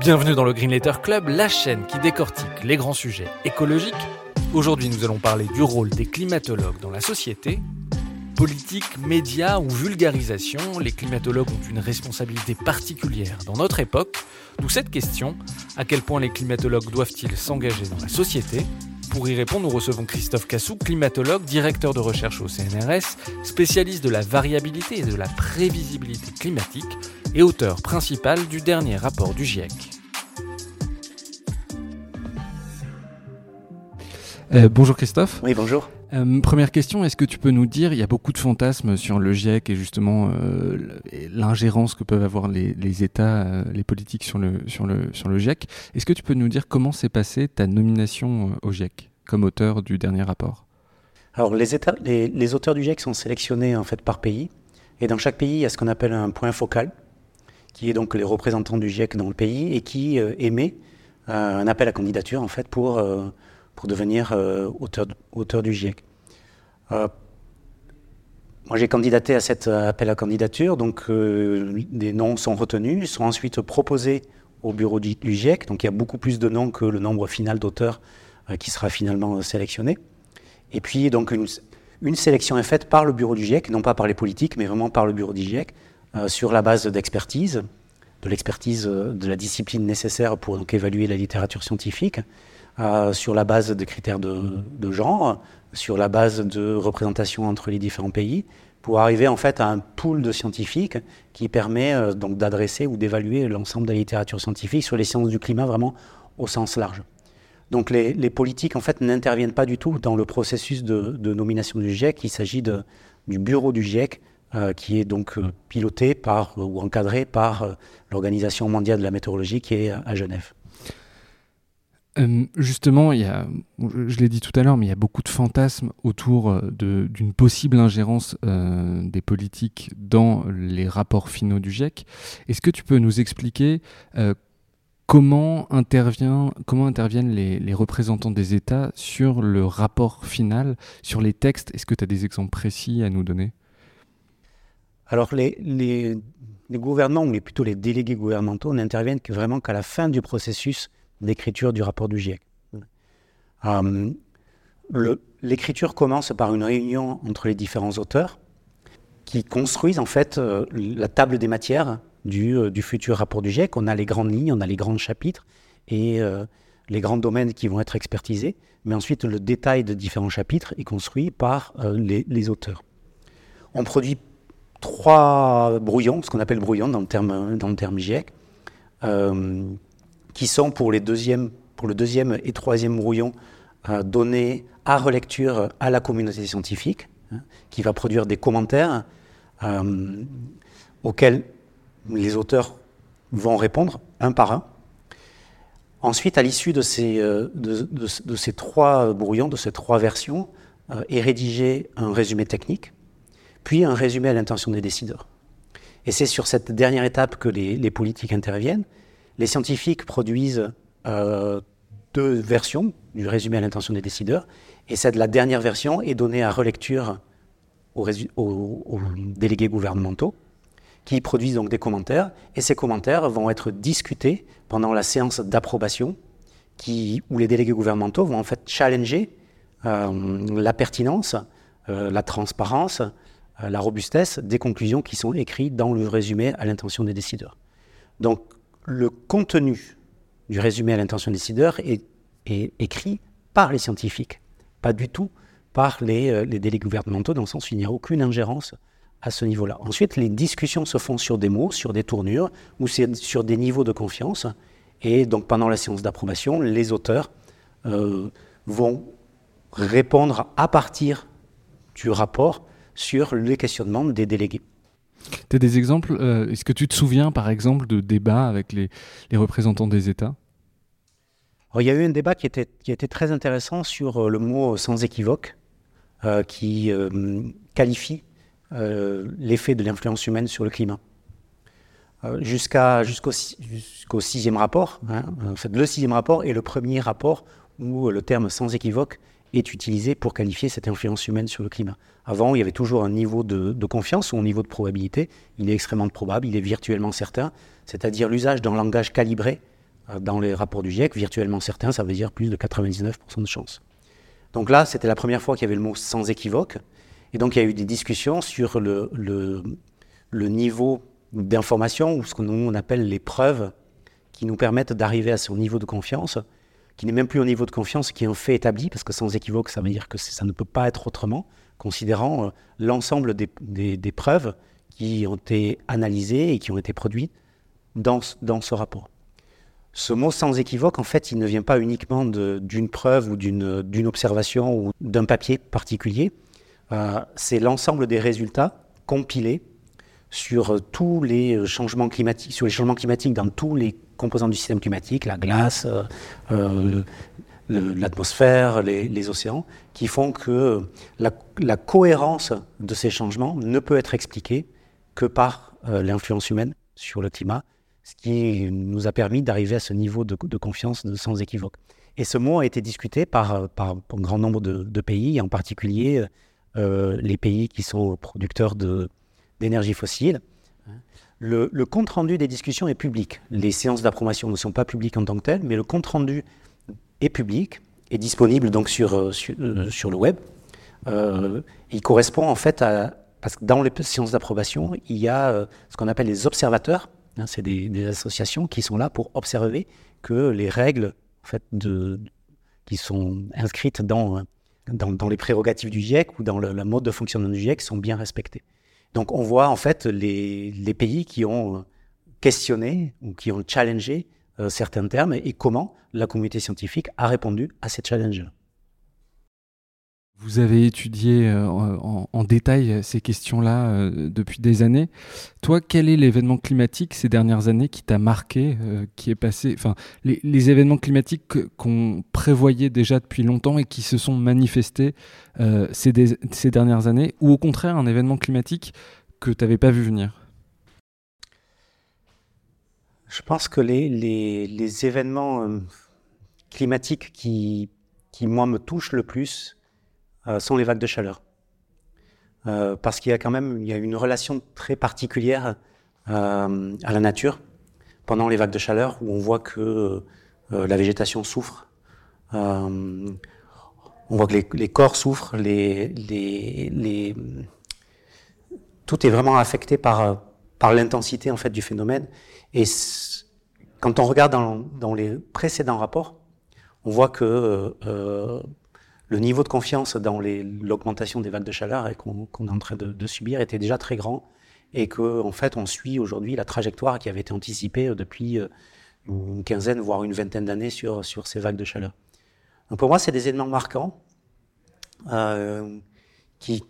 Bienvenue dans le Green Letter Club, la chaîne qui décortique les grands sujets écologiques. Aujourd'hui, nous allons parler du rôle des climatologues dans la société. Politique, médias ou vulgarisation, les climatologues ont une responsabilité particulière dans notre époque. D'où cette question, à quel point les climatologues doivent-ils s'engager dans la société? Pour y répondre, nous recevons Christophe Cassou, climatologue, directeur de recherche au CNRS, spécialiste de la variabilité et de la prévisibilité climatique et auteur principal du dernier rapport du GIEC. Euh, bonjour Christophe. Oui, bonjour. Euh, première question, est-ce que tu peux nous dire, il y a beaucoup de fantasmes sur le GIEC et justement euh, l'ingérence que peuvent avoir les, États, les politiques sur le, sur, le, sur le GIEC. Est-ce que tu peux nous dire comment s'est passée ta nomination au GIEC comme auteur du dernier rapport? Alors les, les, auteurs du GIEC sont sélectionnés en fait par pays et dans chaque pays il y a ce qu'on appelle un point focal qui est donc les représentants du GIEC dans le pays et qui émet un appel à candidature en fait pour pour devenir euh, auteur, du GIEC. Euh, moi, j'ai candidaté à cet appel à candidature, donc euh, des noms sont retenus, sont ensuite proposés au bureau du, GIEC, donc il y a beaucoup plus de noms que le nombre final d'auteurs qui sera finalement sélectionné. Et puis, donc, une, une, sélection est faite par le bureau du GIEC, non pas par les politiques, mais vraiment par le bureau du GIEC, sur la base d'expertise, de l'expertise de la discipline nécessaire pour donc, évaluer la littérature scientifique, euh, sur la base de critères de, genre, sur la base de représentation entre les différents pays, pour arriver en fait à un pool de scientifiques qui permet euh, donc d'adresser ou d'évaluer l'ensemble de la littérature scientifique sur les sciences du climat vraiment au sens large. Donc les, politiques en fait n'interviennent pas du tout dans le processus de, nomination du GIEC. Il s'agit du bureau du GIEC euh, qui est donc piloté par ou encadré par l'Organisation mondiale de la météorologie qui est à Genève. Euh, justement, je l'ai dit tout à l'heure, mais il y a beaucoup de fantasmes autour euh, d'une possible ingérence euh, des politiques dans les rapports finaux du GIEC. Est-ce que tu peux nous expliquer comment, interviennent les, représentants des États sur le rapport final, sur les textes? Est-ce que tu as des exemples précis à nous donner? Alors, les gouvernements, ou plutôt les délégués gouvernementaux, n'interviennent que vraiment qu'à la fin du processus l'écriture du rapport du GIEC. Euh, l'écriture commence par une réunion entre les différents auteurs qui construisent en fait euh, la table des matières du, euh, du, futur rapport du GIEC. On a les grandes lignes, on a les grands chapitres et les grands domaines qui vont être expertisés. Mais ensuite, le détail de différents chapitres est construit par les, les, auteurs. On produit trois brouillons, ce qu'on appelle brouillons dans le terme, dans le terme GIEC qui sont pour, le deuxième et troisième brouillon euh, donnés à relecture à la communauté scientifique, hein, qui va produire des commentaires euh, auxquels les auteurs vont répondre un par un. Ensuite, à l'issue de ces, euh, trois brouillons, de ces trois versions, est rédigé un résumé technique, puis un résumé à l'intention des décideurs. Et c'est sur cette dernière étape que les politiques interviennent, les scientifiques produisent euh, deux versions du résumé à l'intention des décideurs, et cette la dernière version est donnée à relecture aux, délégués gouvernementaux, qui produisent donc des commentaires, et ces commentaires vont être discutés pendant la séance d'approbation, où les délégués gouvernementaux vont en fait challenger euh, la pertinence, euh, la transparence, la robustesse des conclusions qui sont écrites dans le résumé à l'intention des décideurs. Le contenu du résumé à l'intention décideur est, est, écrit par les scientifiques, pas du tout par les, euh, les délégués gouvernementaux, dans le sens où il n'y a aucune ingérence à ce niveau-là. Ensuite, les discussions se font sur des mots, sur des tournures, ou sur des niveaux de confiance. Et donc, pendant la séance d'approbation, les auteurs euh, vont répondre à partir du rapport sur les questionnements des délégués. Tu as des exemples Est-ce que tu te souviens, par exemple, de débats avec les, représentants des États? Il y a eu un débat qui était, très intéressant sur le mot sans équivoque, qui qualifie l'effet de l'influence humaine sur le climat. jusqu'au sixième rapport. Hein, en fait, le sixième rapport est le premier rapport où le terme sans équivoque est utilisé pour qualifier cette influence humaine sur le climat. Avant, il y avait toujours un niveau de, confiance ou un niveau de probabilité. Il est extrêmement probable, il est virtuellement certain, c'est-à-dire l'usage d'un langage calibré euh, dans les rapports du GIEC, virtuellement certain, ça veut dire plus de 99% de chance. Donc là, c'était la première fois qu'il y avait le mot sans équivoque. Et donc, il y a eu des discussions sur le, le, niveau d'information, ou ce que nous on appelle les preuves qui nous permettent d'arriver à ce niveau de confiance qui n'est même plus au niveau de confiance, qui est un fait établi, parce que sans équivoque, ça veut dire que ça ne peut pas être autrement, considérant euh, l'ensemble des, preuves qui ont été analysées et qui ont été produites dans, dans ce rapport. Ce mot sans équivoque, en fait, il ne vient pas uniquement d'une preuve ou d'une observation ou d'un papier particulier. Euh, c'est l'ensemble des résultats compilés sur tous les changements climatiques, sur les changements climatiques dans tous les composants du système climatique, la glace, euh, euh, l'atmosphère, les, océans, qui font que la, cohérence de ces changements ne peut être expliquée que par euh, l'influence humaine sur le climat, ce qui nous a permis d'arriver à ce niveau de, confiance sans équivoque. Et ce mot a été discuté par, par, un grand nombre de, pays, en particulier les pays qui sont producteurs d'énergie fossile, le, compte-rendu des discussions est public. Les séances d'approbation ne sont pas publiques en tant que telles, mais le compte-rendu est public, est disponible donc sur, euh, euh, le web. Euh, il correspond en fait à... Parce que dans les séances d'approbation, il y a ce qu'on appelle les observateurs. Hein, c'est des, associations qui sont là pour observer que les règles en qui sont inscrites dans, les prérogatives du GIEC ou dans le, le mode de fonctionnement du GIEC sont bien respectées. Donc on voit en fait les, pays qui ont questionné ou qui ont challengé euh, certains termes et, comment la communauté scientifique a répondu à ces challenges. Vous avez étudié euh, en, détail ces questions-là euh, depuis des années. Toi, quel est l'événement climatique ces dernières années qui t'a marqué, qui est passé, enfin, les, événements climatiques qu'on prévoyait déjà depuis longtemps et qui se sont manifestés ces, dernières années, ou au contraire un événement climatique que tu n'avais pas vu venir? Je pense que les, événements climatiques qui, qui, moi, me touchent le plus, euh, sont les vagues de chaleur. Euh, parce qu'il y a quand même il y a une relation très particulière euh, à la nature pendant les vagues de chaleur où on voit que la végétation souffre. on voit que les, corps souffrent, les, les, tout est vraiment affecté par, par l'intensité en fait du phénomène. Et quand on regarde dans, dans, les précédents rapports, on voit que le niveau de confiance dans l'augmentation des vagues de chaleur qu'on est en train de, subir était déjà très grand et qu'en en fait on suit aujourd'hui la trajectoire qui avait été anticipée euh, depuis euh, une quinzaine voire une vingtaine d'années sur, ces vagues de chaleur. Donc pour moi c'est des éléments marquants euh, qui,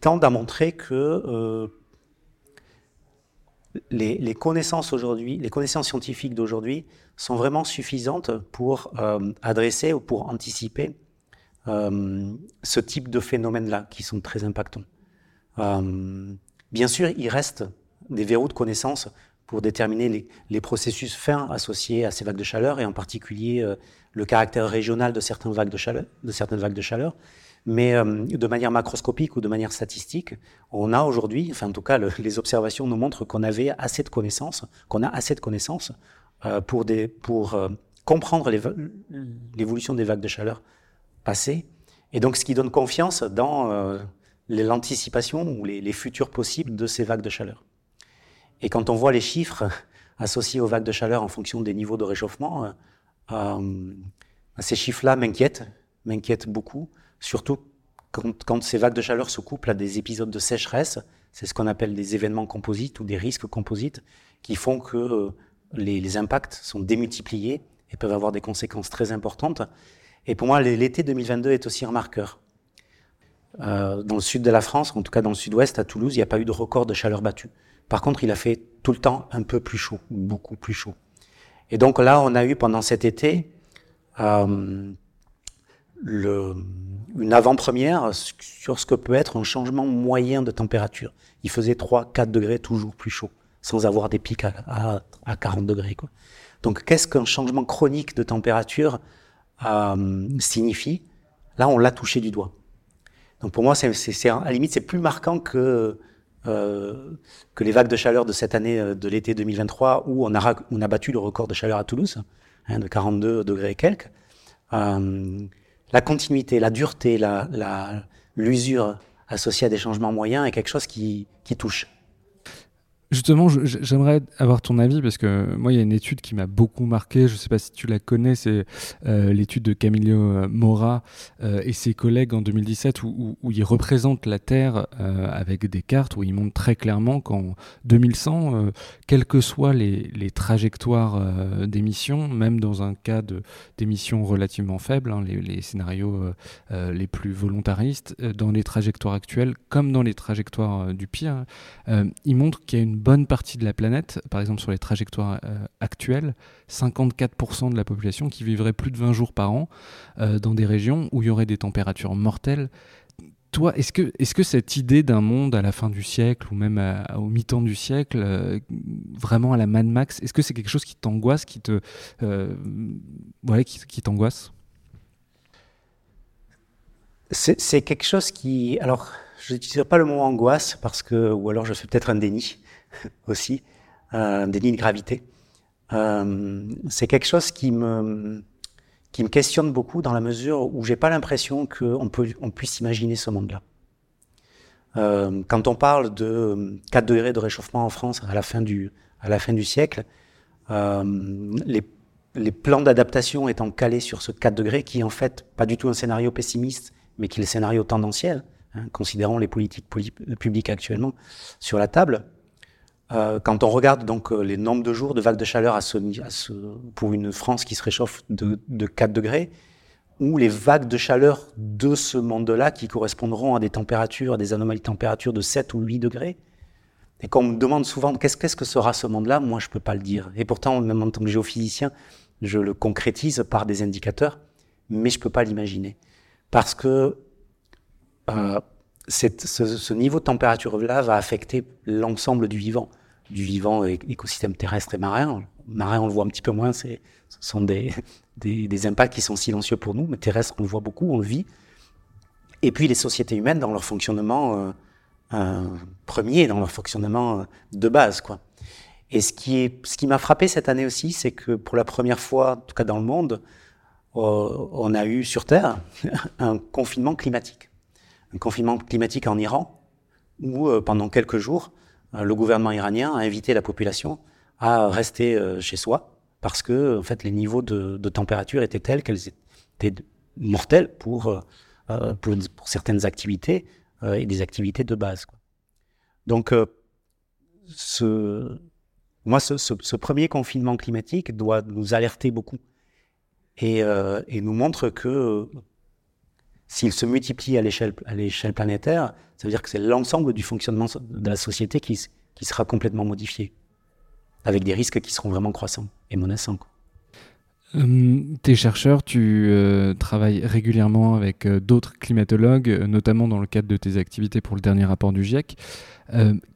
tendent à montrer que les, les, connaissances aujourd'hui, les connaissances scientifiques d'aujourd'hui sont vraiment suffisantes pour adresser ou pour anticiper euh, ce type de phénomènes-là qui sont très impactants. Euh, bien sûr, il reste des verrous de connaissance pour déterminer les, processus fins associés à ces vagues de chaleur et en particulier euh, le caractère régional de certaines vagues de chaleur. Mais de manière macroscopique ou de manière statistique, on a aujourd'hui, enfin en tout cas les observations nous montrent qu'on avait assez de connaissances, qu'on a assez de connaissances pour comprendre l'évolution des vagues de chaleur Et donc, ce qui donne confiance dans euh, l'anticipation ou les, futurs possibles de ces vagues de chaleur. Et quand on voit les chiffres associés aux vagues de chaleur en fonction des niveaux de réchauffement, euh, euh, ces chiffres-là m'inquiètent, m'inquiètent beaucoup, surtout quand, ces vagues de chaleur se couplent à des épisodes de sécheresse. C'est ce qu'on appelle des événements composites ou des risques composites qui font que les impacts sont démultipliés et peuvent avoir des conséquences très importantes. Et pour moi, l'été 2022 est aussi un marqueur. euh, dans le sud de la France, en tout cas dans le sud-ouest, à Toulouse, il n'y a pas eu de record de chaleur battue. Par contre, il a fait tout le temps un peu plus chaud, beaucoup plus chaud. Et donc là, on a eu pendant cet été euh, le, une avant-première sur ce que peut être un changement moyen de température. Il faisait 3-4 degrés toujours plus chaud, sans avoir des pics à, à, 40 degrés. Quoi. Donc qu'est-ce qu'un changement chronique de température euh, signifie Là, on l'a touché du doigt. Donc pour moi, c'est, à la limite, c'est plus marquant que, euh, que les vagues de chaleur de cette année, euh, de l'été 2023, où on a, on a battu le record de chaleur à Toulouse, hein, de 42 degrés et quelques. La continuité, la dureté, la, l'usure associée à des changements moyens est quelque chose qui, qui touche. Justement, j'aimerais avoir ton avis parce que moi, il y a une étude qui m'a beaucoup marqué. Je ne sais pas si tu la connais, c'est euh, l'étude de Camillo euh, Mora euh, et ses collègues en 2017 où, où, ils représentent la Terre avec des cartes où ils montrent très clairement qu'en 2100, quelles que soient les, trajectoires d'émissions, même dans un cas d'émissions relativement faibles, hein, les, les, scénarios les plus volontaristes, dans les trajectoires actuelles comme dans les trajectoires du pire, ils montrent qu'il y a une bonne partie de la planète, par exemple sur les trajectoires euh, actuelles, 54% de la population qui vivrait plus de 20 jours par an euh, dans des régions où il y aurait des températures mortelles. Toi, est-ce que, est que cette idée d'un monde à la fin du siècle ou même au mi-temps du siècle, euh, vraiment à la Mad Max, est-ce que c'est quelque chose qui t'angoisse, qui te, qui t'angoisse? C'est quelque chose qui, alors, je n'utiliserai pas le mot angoisse parce que, ou alors je fais peut-être un déni. aussi, euh, des lignes de gravité. Euh, c'est quelque chose qui me, qui me questionne beaucoup dans la mesure où j'ai pas l'impression qu'on on puisse imaginer ce monde-là. Euh, quand on parle de 4 degrés de réchauffement en France à la fin du, à la fin du siècle, les, les plans d'adaptation étant calés sur ce 4 degrés, qui est en fait pas du tout un scénario pessimiste, mais qui est le scénario tendanciel, hein, considérant les politiques publiques actuellement sur la table, euh, quand on regarde donc euh, les nombres de jours de vagues de chaleur pour une France qui se réchauffe de, de 4 degrés, ou les vagues de chaleur de ce monde-là qui correspondront à des températures, à des anomalies de température de 7 ou 8 degrés, et qu'on me demande souvent qu'est-ce que sera ce monde-là, moi je peux pas le dire. Et pourtant, même en tant que géophysicien, je le concrétise par des indicateurs, mais je peux pas l'imaginer. Parce que euh, ce, niveau de température-là va affecter l'ensemble du vivant, du vivant écosystème terrestre et marin. Marin, on le voit un petit peu moins, ce sont des, impacts qui sont silencieux pour nous, mais terrestre, on le voit beaucoup, on le vit. Et puis les sociétés humaines dans leur fonctionnement euh, euh, premier, dans leur fonctionnement euh, de base. quoi. Et ce qui, est, ce qui m'a frappé cette année aussi, c'est que pour la première fois, en tout cas dans le monde, on a eu sur Terre un confinement climatique un confinement climatique en Iran, où pendant quelques jours, le gouvernement iranien a invité la population à rester euh, chez soi, parce que en fait, les niveaux de, température étaient tels qu'elles étaient mortelles pour, pour, certaines activités et des activités de base. Donc, moi, ce, premier confinement climatique doit nous alerter beaucoup et nous montre que s'il se multiplie à l'échelle, planétaire, ça veut dire que c'est l'ensemble du fonctionnement de la société qui, sera complètement modifié, avec des risques qui seront vraiment croissants et menaçants. Euh, t'es chercheur, tu euh, travailles régulièrement avec euh, d'autres climatologues, notamment dans le cadre de tes activités pour le dernier rapport du GIEC.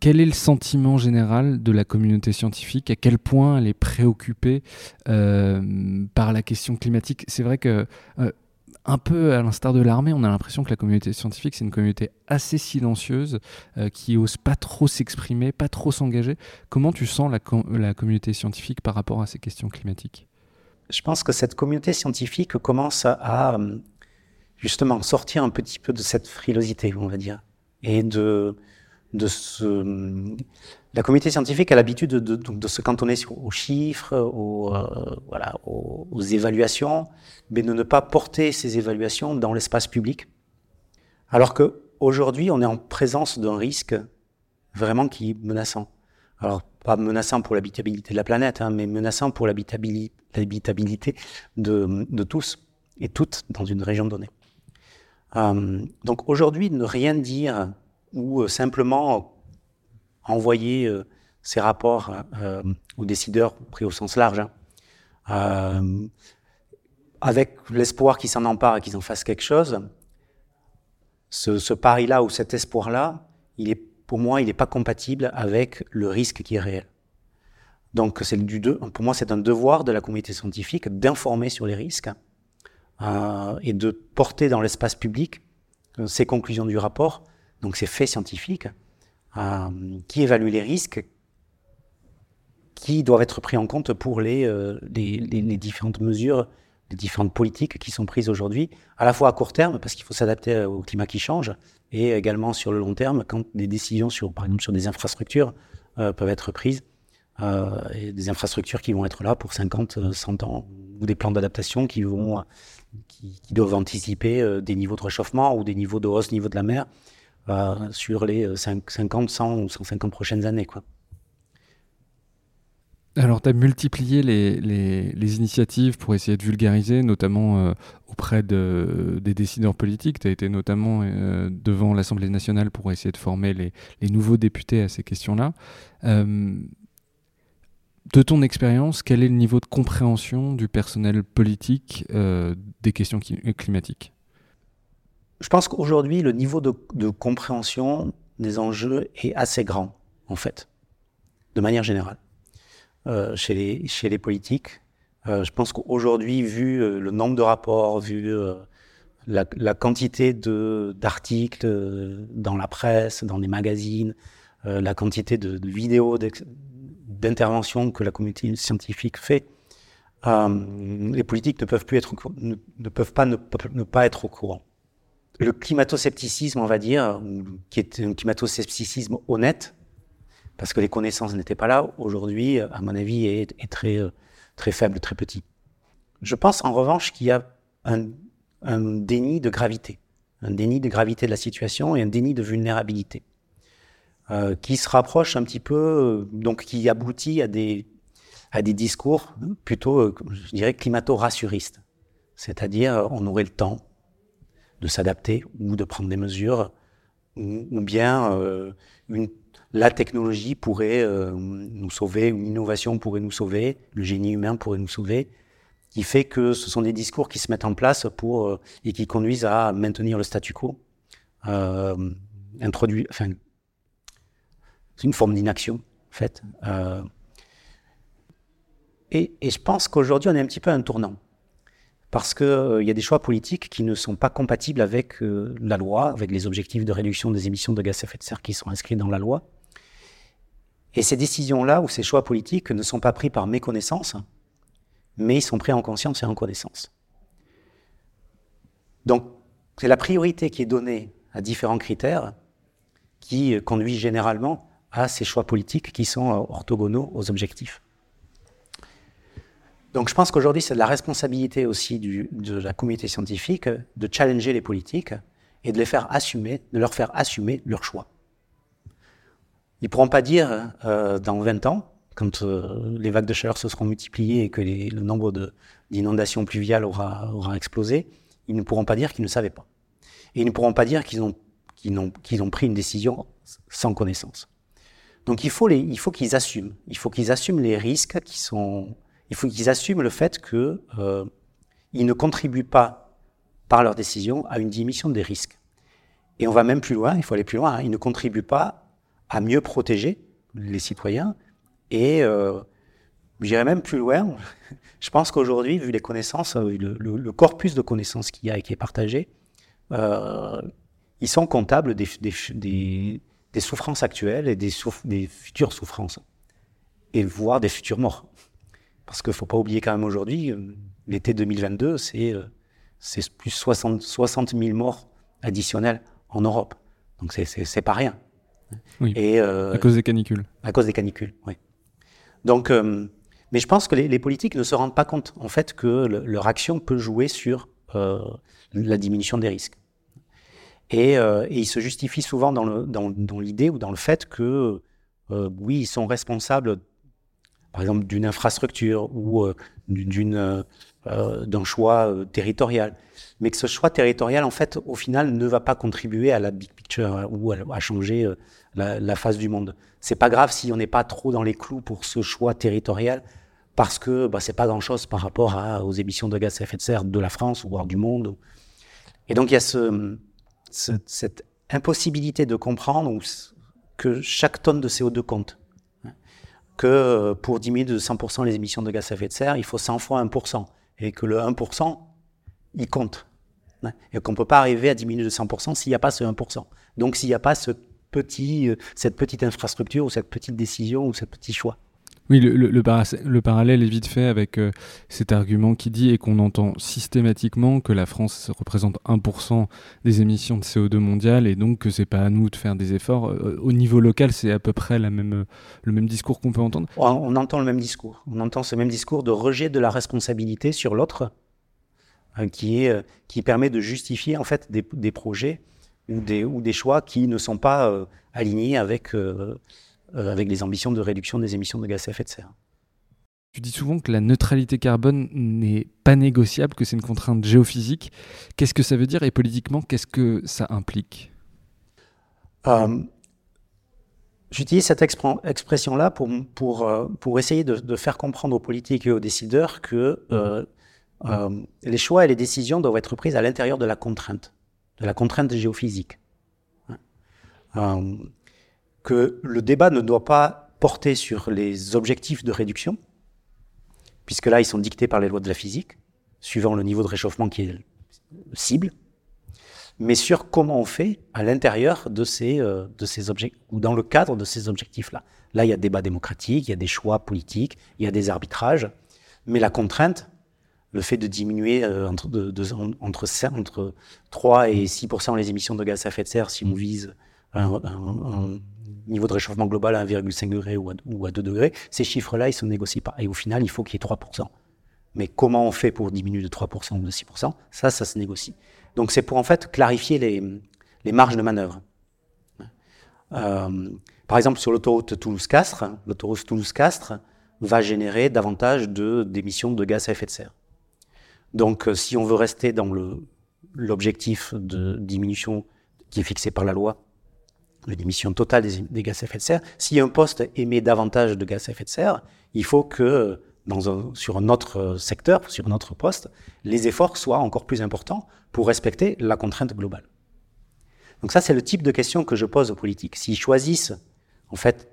quel est le sentiment général de la communauté scientifique? À quel point elle est préoccupée par la question climatique? C'est vrai que un peu à l'instar de l'armée, on a l'impression que la communauté scientifique, c'est une communauté assez silencieuse, euh, qui ose pas trop s'exprimer, pas trop s'engager. Comment tu sens la, la, communauté scientifique par rapport à ces questions climatiques? Je pense que cette communauté scientifique commence à, euh, justement sortir un petit peu de cette frilosité, on va dire, et de, de ce, la communauté scientifique a l'habitude de, se cantonner aux chiffres, aux, euh, aux, évaluations, mais de ne pas porter ces évaluations dans l'espace public. Alors que aujourd'hui, on est en présence d'un risque vraiment qui est menaçant. Alors, pas menaçant pour l'habitabilité de la planète, hein, mais menaçant pour l'habitabilité de, de tous et toutes dans une région donnée. donc aujourd'hui, ne rien dire ou simplement envoyer ces rapports aux décideurs pris au sens large, hein, avec l'espoir qu'ils s'en emparent et qu'ils en fassent quelque chose, ce, ce pari-là ou cet espoir-là, il est, pour moi, il n'est pas compatible avec le risque qui est réel. Donc, c'est du pour moi, c'est un devoir de la communauté scientifique d'informer sur les risques euh, et de porter dans l'espace public euh, ces conclusions du rapport, donc ces faits scientifiques, euh, qui évaluent les risques qui doivent être pris en compte pour les, euh, les, différentes mesures les différentes politiques qui sont prises aujourd'hui, à la fois à court terme, parce qu'il faut s'adapter au climat qui change, et également sur le long terme, quand des décisions, sur, par exemple sur des infrastructures, euh, peuvent être prises, euh, des infrastructures qui vont être là pour 50, 100 ans, ou des plans d'adaptation qui qui, doivent anticiper euh, des niveaux de réchauffement ou des niveaux de hausse niveau de la mer euh, sur les 50, 100 ou 150 prochaines années. Alors, tu as multiplié les, initiatives pour essayer de vulgariser, notamment euh, auprès de, des décideurs politiques. Tu as été notamment euh, devant l'Assemblée nationale pour essayer de former les, nouveaux députés à ces questions-là. Euh, de ton expérience, quel est le niveau de compréhension du personnel politique euh, des questions climatiques? Je pense qu'aujourd'hui, le niveau de, de compréhension des enjeux est assez grand, en fait, de manière générale. Euh, chez, les, chez les politiques. Euh, je pense qu'aujourd'hui, vu euh, le nombre de rapports, vu la, la, quantité d'articles dans la presse, dans les magazines, la quantité de, de vidéos d'intervention que la communauté scientifique fait, euh, les politiques ne peuvent plus être ne peuvent pas ne, ne, pas être au courant. Le climato-scepticisme, on va dire, qui est un climato-scepticisme honnête, parce que les connaissances n'étaient pas là, aujourd'hui, à mon avis, est, très, euh, très faible, très petit. Je pense en revanche qu'il y a un, un, déni de gravité, un déni de gravité de la situation et un déni de vulnérabilité, euh, qui se rapproche un petit peu, euh, donc qui aboutit à des, à des discours plutôt, euh, je dirais, climato-rassuristes. C'est-à-dire, on aurait le temps de s'adapter ou de prendre des mesures, ou, bien euh, une la technologie pourrait euh, nous sauver, une innovation pourrait nous sauver, le génie humain pourrait nous sauver, qui fait que ce sont des discours qui se mettent en place pour euh, et qui conduisent à maintenir le statu quo, euh, introduit, enfin, c'est une forme d'inaction, en fait. Euh, et, et, je pense qu'aujourd'hui, on est un petit peu à un tournant. Parce qu'il euh, y a des choix politiques qui ne sont pas compatibles avec euh, la loi, avec les objectifs de réduction des émissions de gaz à effet de serre qui sont inscrits dans la loi. Et ces décisions-là ou ces choix politiques ne sont pas pris par méconnaissance, mais ils sont pris en conscience et en connaissance. Donc, c'est la priorité qui est donnée à différents critères qui conduit généralement à ces choix politiques qui sont orthogonaux aux objectifs. Donc je pense qu'aujourd'hui, c'est de la responsabilité aussi du, de la communauté scientifique de challenger les politiques et de les faire assumer, de leur faire assumer leurs choix. Ils ne pourront pas dire euh, dans 20 ans, quand euh, les vagues de chaleur se seront multipliées et que le nombre d'inondations pluviales aura, aura, explosé, ils ne pourront pas dire qu'ils ne savaient pas. Et ils ne pourront pas dire qu'ils ont, qu'ils ont, qu'ils ont pris une décision sans connaissance. Donc il faut, il faut qu'ils assument. Il faut qu'ils assument les risques qui sont... Il faut qu'ils assument le fait qu'ils euh, ne contribuent pas par leur décision à une diminution des risques. Et on va même plus loin, il faut aller plus loin, hein, ils ne contribuent pas à mieux protéger les citoyens. Et euh, j'irai même plus loin. Je pense qu'aujourd'hui, vu les connaissances, euh, le, corpus de connaissances qu'il y a et qui est partagé, euh, ils sont comptables des, souffrances actuelles et des, des futures souffrances, et voire des futures morts. Parce qu'il ne faut pas oublier quand même aujourd'hui, euh, l'été 2022, c'est plus 60, 60 000 morts additionnels en Europe. Donc c'est pas rien. Oui, et, euh, à cause des canicules. À cause des canicules, oui. Donc, euh, mais je pense que les, les, politiques ne se rendent pas compte, en fait, que le, leur action peut jouer sur euh, la diminution des risques. Et, euh, et, ils se justifient souvent dans l'idée dans, dans ou dans le fait que, euh, oui, ils sont responsables. Par exemple, d'une infrastructure ou d'une d'un choix territorial. Mais que ce choix territorial, en fait, au final, ne va pas contribuer à la big picture ou à, changer la, face du monde. C'est pas grave si on n'est pas trop dans les clous pour ce choix territorial, parce que bah, c'est pas grand-chose par rapport aux émissions de gaz à effet de serre de la France ou voire du monde. Et donc il y a ce, cette impossibilité de comprendre que chaque tonne de CO2 compte. Que euh, pour diminuer de 100% les émissions de gaz à effet de serre, il faut 100 fois 1%. Et que le 1%, il compte. Et qu'on ne peut pas arriver à diminuer de 100% s'il n'y a pas ce 1%. Donc s'il n'y a pas ce petit, euh, cette petite infrastructure ou cette petite décision ou ce petit choix. Oui, le, le, le, parallèle est vite fait avec euh, cet argument qui dit et qu'on entend systématiquement que la France représente 1% des émissions de CO2 mondiales et donc que c'est pas à nous de faire des efforts. Euh, au niveau local, c'est à peu près la même, le même discours qu'on peut entendre? On, entend le même discours. On entend ce même discours de rejet de la responsabilité sur l'autre, euh, qui est qui permet de justifier en fait des, des projets ou des, ou des choix qui ne sont pas alignés avec euh, avec les ambitions de réduction des émissions de gaz à effet de serre. Tu dis souvent que la neutralité carbone n'est pas négociable, que c'est une contrainte géophysique. Qu'est-ce que ça veut dire et politiquement, qu'est-ce que ça implique? Euh, J'utilise cette expression-là pour, pour, euh, pour essayer de, faire comprendre aux politiques et aux décideurs que les choix et les décisions doivent être prises à l'intérieur de la contrainte, de la contrainte géophysique que le débat ne doit pas porter sur les objectifs de réduction, puisque là, ils sont dictés par les lois de la physique, suivant le niveau de réchauffement qui est cible, mais sur comment on fait à l'intérieur de ces, euh, ces objectifs, ou dans le cadre de ces objectifs-là. Là, il y a débat démocratique, il y a des choix politiques, il y a des arbitrages, mais la contrainte, le fait de diminuer euh, entre 3 et 6% les émissions de gaz à effet de serre si on vise un, niveau de réchauffement global à 1,5 degré ou à, 2 degrés, ces chiffres-là, ils ne se négocient pas. Et au final, il faut qu'il y ait 3%. Mais comment on fait pour diminuer de 3% ou de 6% Ça, ça se négocie. Donc c'est pour en fait clarifier les, marges de manœuvre. Euh, par exemple, sur l'autoroute Toulouse-Castres, l'autoroute Toulouse-Castres va générer davantage d'émissions de, gaz à effet de serre. Donc, euh, si on veut rester dans l'objectif de diminution qui est fixé par la loi l'émission totale des, gaz à effet de serre, si un poste émet davantage de gaz à effet de serre, il faut que dans sur un autre secteur, sur un autre poste, les efforts soient encore plus importants pour respecter la contrainte globale. Donc ça, c'est le type de question que je pose aux politiques. S'ils choisissent, en fait,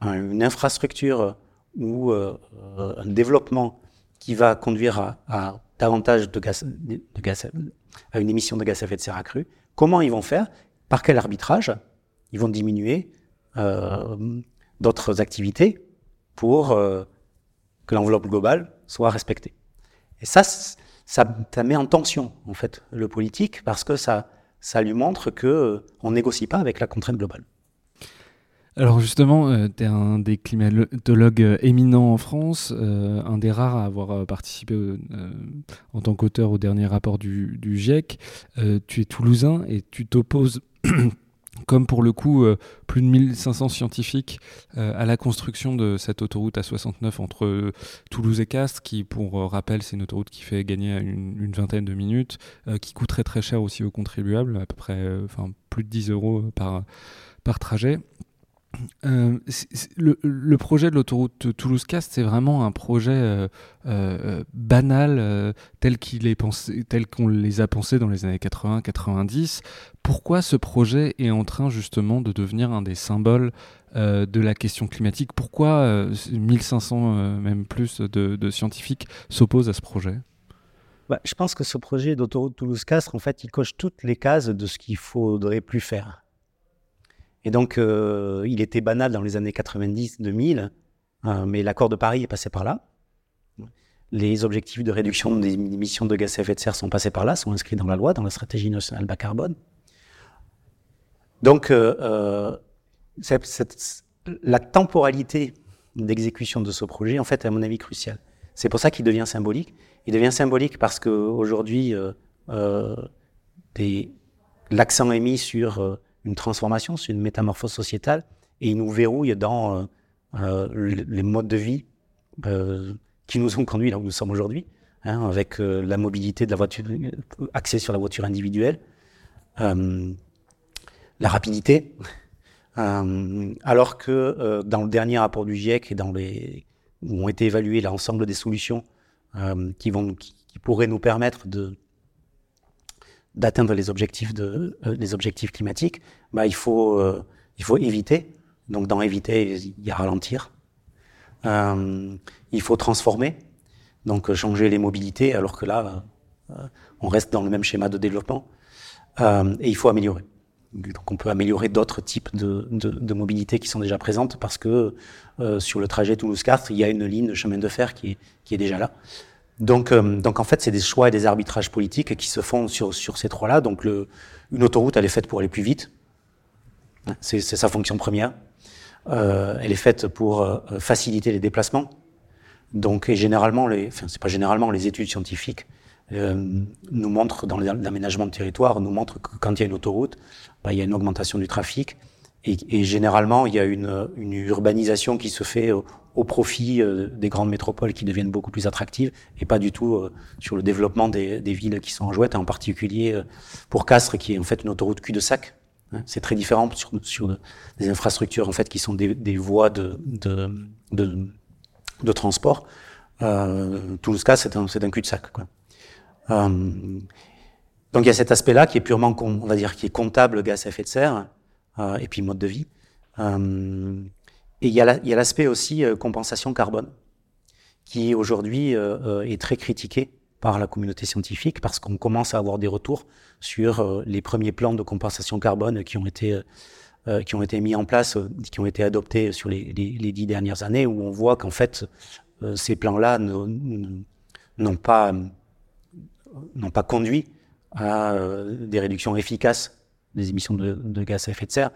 une infrastructure ou euh, un développement qui va conduire à, davantage de gaz, à une émission de gaz à effet de serre accrue, comment ils vont faire? Par quel arbitrage? Ils vont diminuer euh, d'autres activités pour euh, que l'enveloppe globale soit respectée. Et ça, ça, met en tension, en fait, le politique, parce que ça, ça lui montre qu'on euh, on négocie pas avec la contrainte globale. Alors justement, tu es un des climatologues éminents en France, un des rares à avoir participé en tant qu'auteur au dernier rapport du, du GIEC. tu es toulousain et tu t'opposes comme pour le coup euh, plus de 1500 scientifiques euh, à la construction de cette autoroute A69 entre euh, Toulouse et Castres, qui pour rappel c'est une autoroute qui fait gagner une, vingtaine de minutes, qui coûterait très cher aussi aux contribuables, à peu près plus de 10 euros par, par trajet. Euh, le, projet de l'autoroute Toulouse-Castres, c'est vraiment un projet euh, euh, banal tel qu'on les a pensés dans les années 80-90. Pourquoi ce projet est en train justement de devenir un des symboles de la question climatique? Pourquoi 1500, même plus, de, scientifiques s'opposent à ce projet? Bah, Je pense que ce projet d'autoroute Toulouse-Castres, en fait, il coche toutes les cases de ce qu'il faudrait plus faire. Et donc, euh, il était banal dans les années 90-2000, euh, mais l'accord de Paris est passé par là. Les objectifs de réduction des émissions de gaz à effet de serre sont passés par là, sont inscrits dans la loi, dans la stratégie nationale bas carbone. Donc, euh, la temporalité d'exécution de ce projet, en fait, à mon avis cruciale. C'est pour ça qu'il devient symbolique. Il devient symbolique parce qu'aujourd'hui, l'accent est mis sur une transformation, c'est une métamorphose sociétale, et il nous verrouille dans euh, euh, les modes de vie qui nous ont conduits là où nous sommes aujourd'hui, hein, avec la mobilité de la voiture axée sur la voiture individuelle, la rapidité, alors que dans le dernier rapport du GIEC et dans les où ont été évaluées l'ensemble des solutions qui, pourraient nous permettre de d'atteindre les objectifs de les objectifs climatiques, bah, il faut il faut éviter. Donc dans éviter, il y a ralentir. Euh, il faut transformer, donc changer les mobilités, alors que là, euh, on reste dans le même schéma de développement. Euh, et il faut améliorer. Donc on peut améliorer d'autres types de, de, de, mobilités qui sont déjà présentes parce que euh, sur le trajet Toulouse-Castres, il y a une ligne de chemin de fer qui est, qui est déjà là. Donc, euh, donc en fait, c'est des choix et des arbitrages politiques qui se font sur, sur ces trois-là. Donc le, une autoroute, elle est faite pour aller plus vite. C'est sa fonction première. Euh, elle est faite pour euh, faciliter les déplacements. Donc, et généralement, les, enfin, c'est pas généralement, les études scientifiques euh, nous montrent, dans l'aménagement de territoire, nous montrent que quand il y a une autoroute, bah, il y a une augmentation du trafic. Et, et généralement, il y a une, une, urbanisation qui se fait au profit euh, des grandes métropoles qui deviennent beaucoup plus attractives et pas du tout euh, sur le développement des, des, villes qui sont en jouette, en particulier pour Castres, qui est en fait une autoroute cul-de-sac Hein, c'est très différent sur, sur, des infrastructures en fait qui sont des, des voies de, de, de, de transport. Euh, Toulouse-Cas, c'est un, un cul-de-sac. Euh, donc il y a cet aspect-là qui est purement, on va dire, qui est comptable gaz à effet de serre euh, et puis mode de vie. Euh, et il y a l'aspect aussi euh, compensation carbone qui aujourd'hui euh, est très critiqué par la communauté scientifique parce qu'on commence à avoir des retours sur euh, les premiers plans de compensation carbone qui ont été euh, euh, qui ont été mis en place, qui ont été adoptés sur les, les, dix dernières années, où on voit qu'en fait ces plans-là n'ont pas pas conduit à des réductions efficaces des émissions de, de gaz à effet de serre.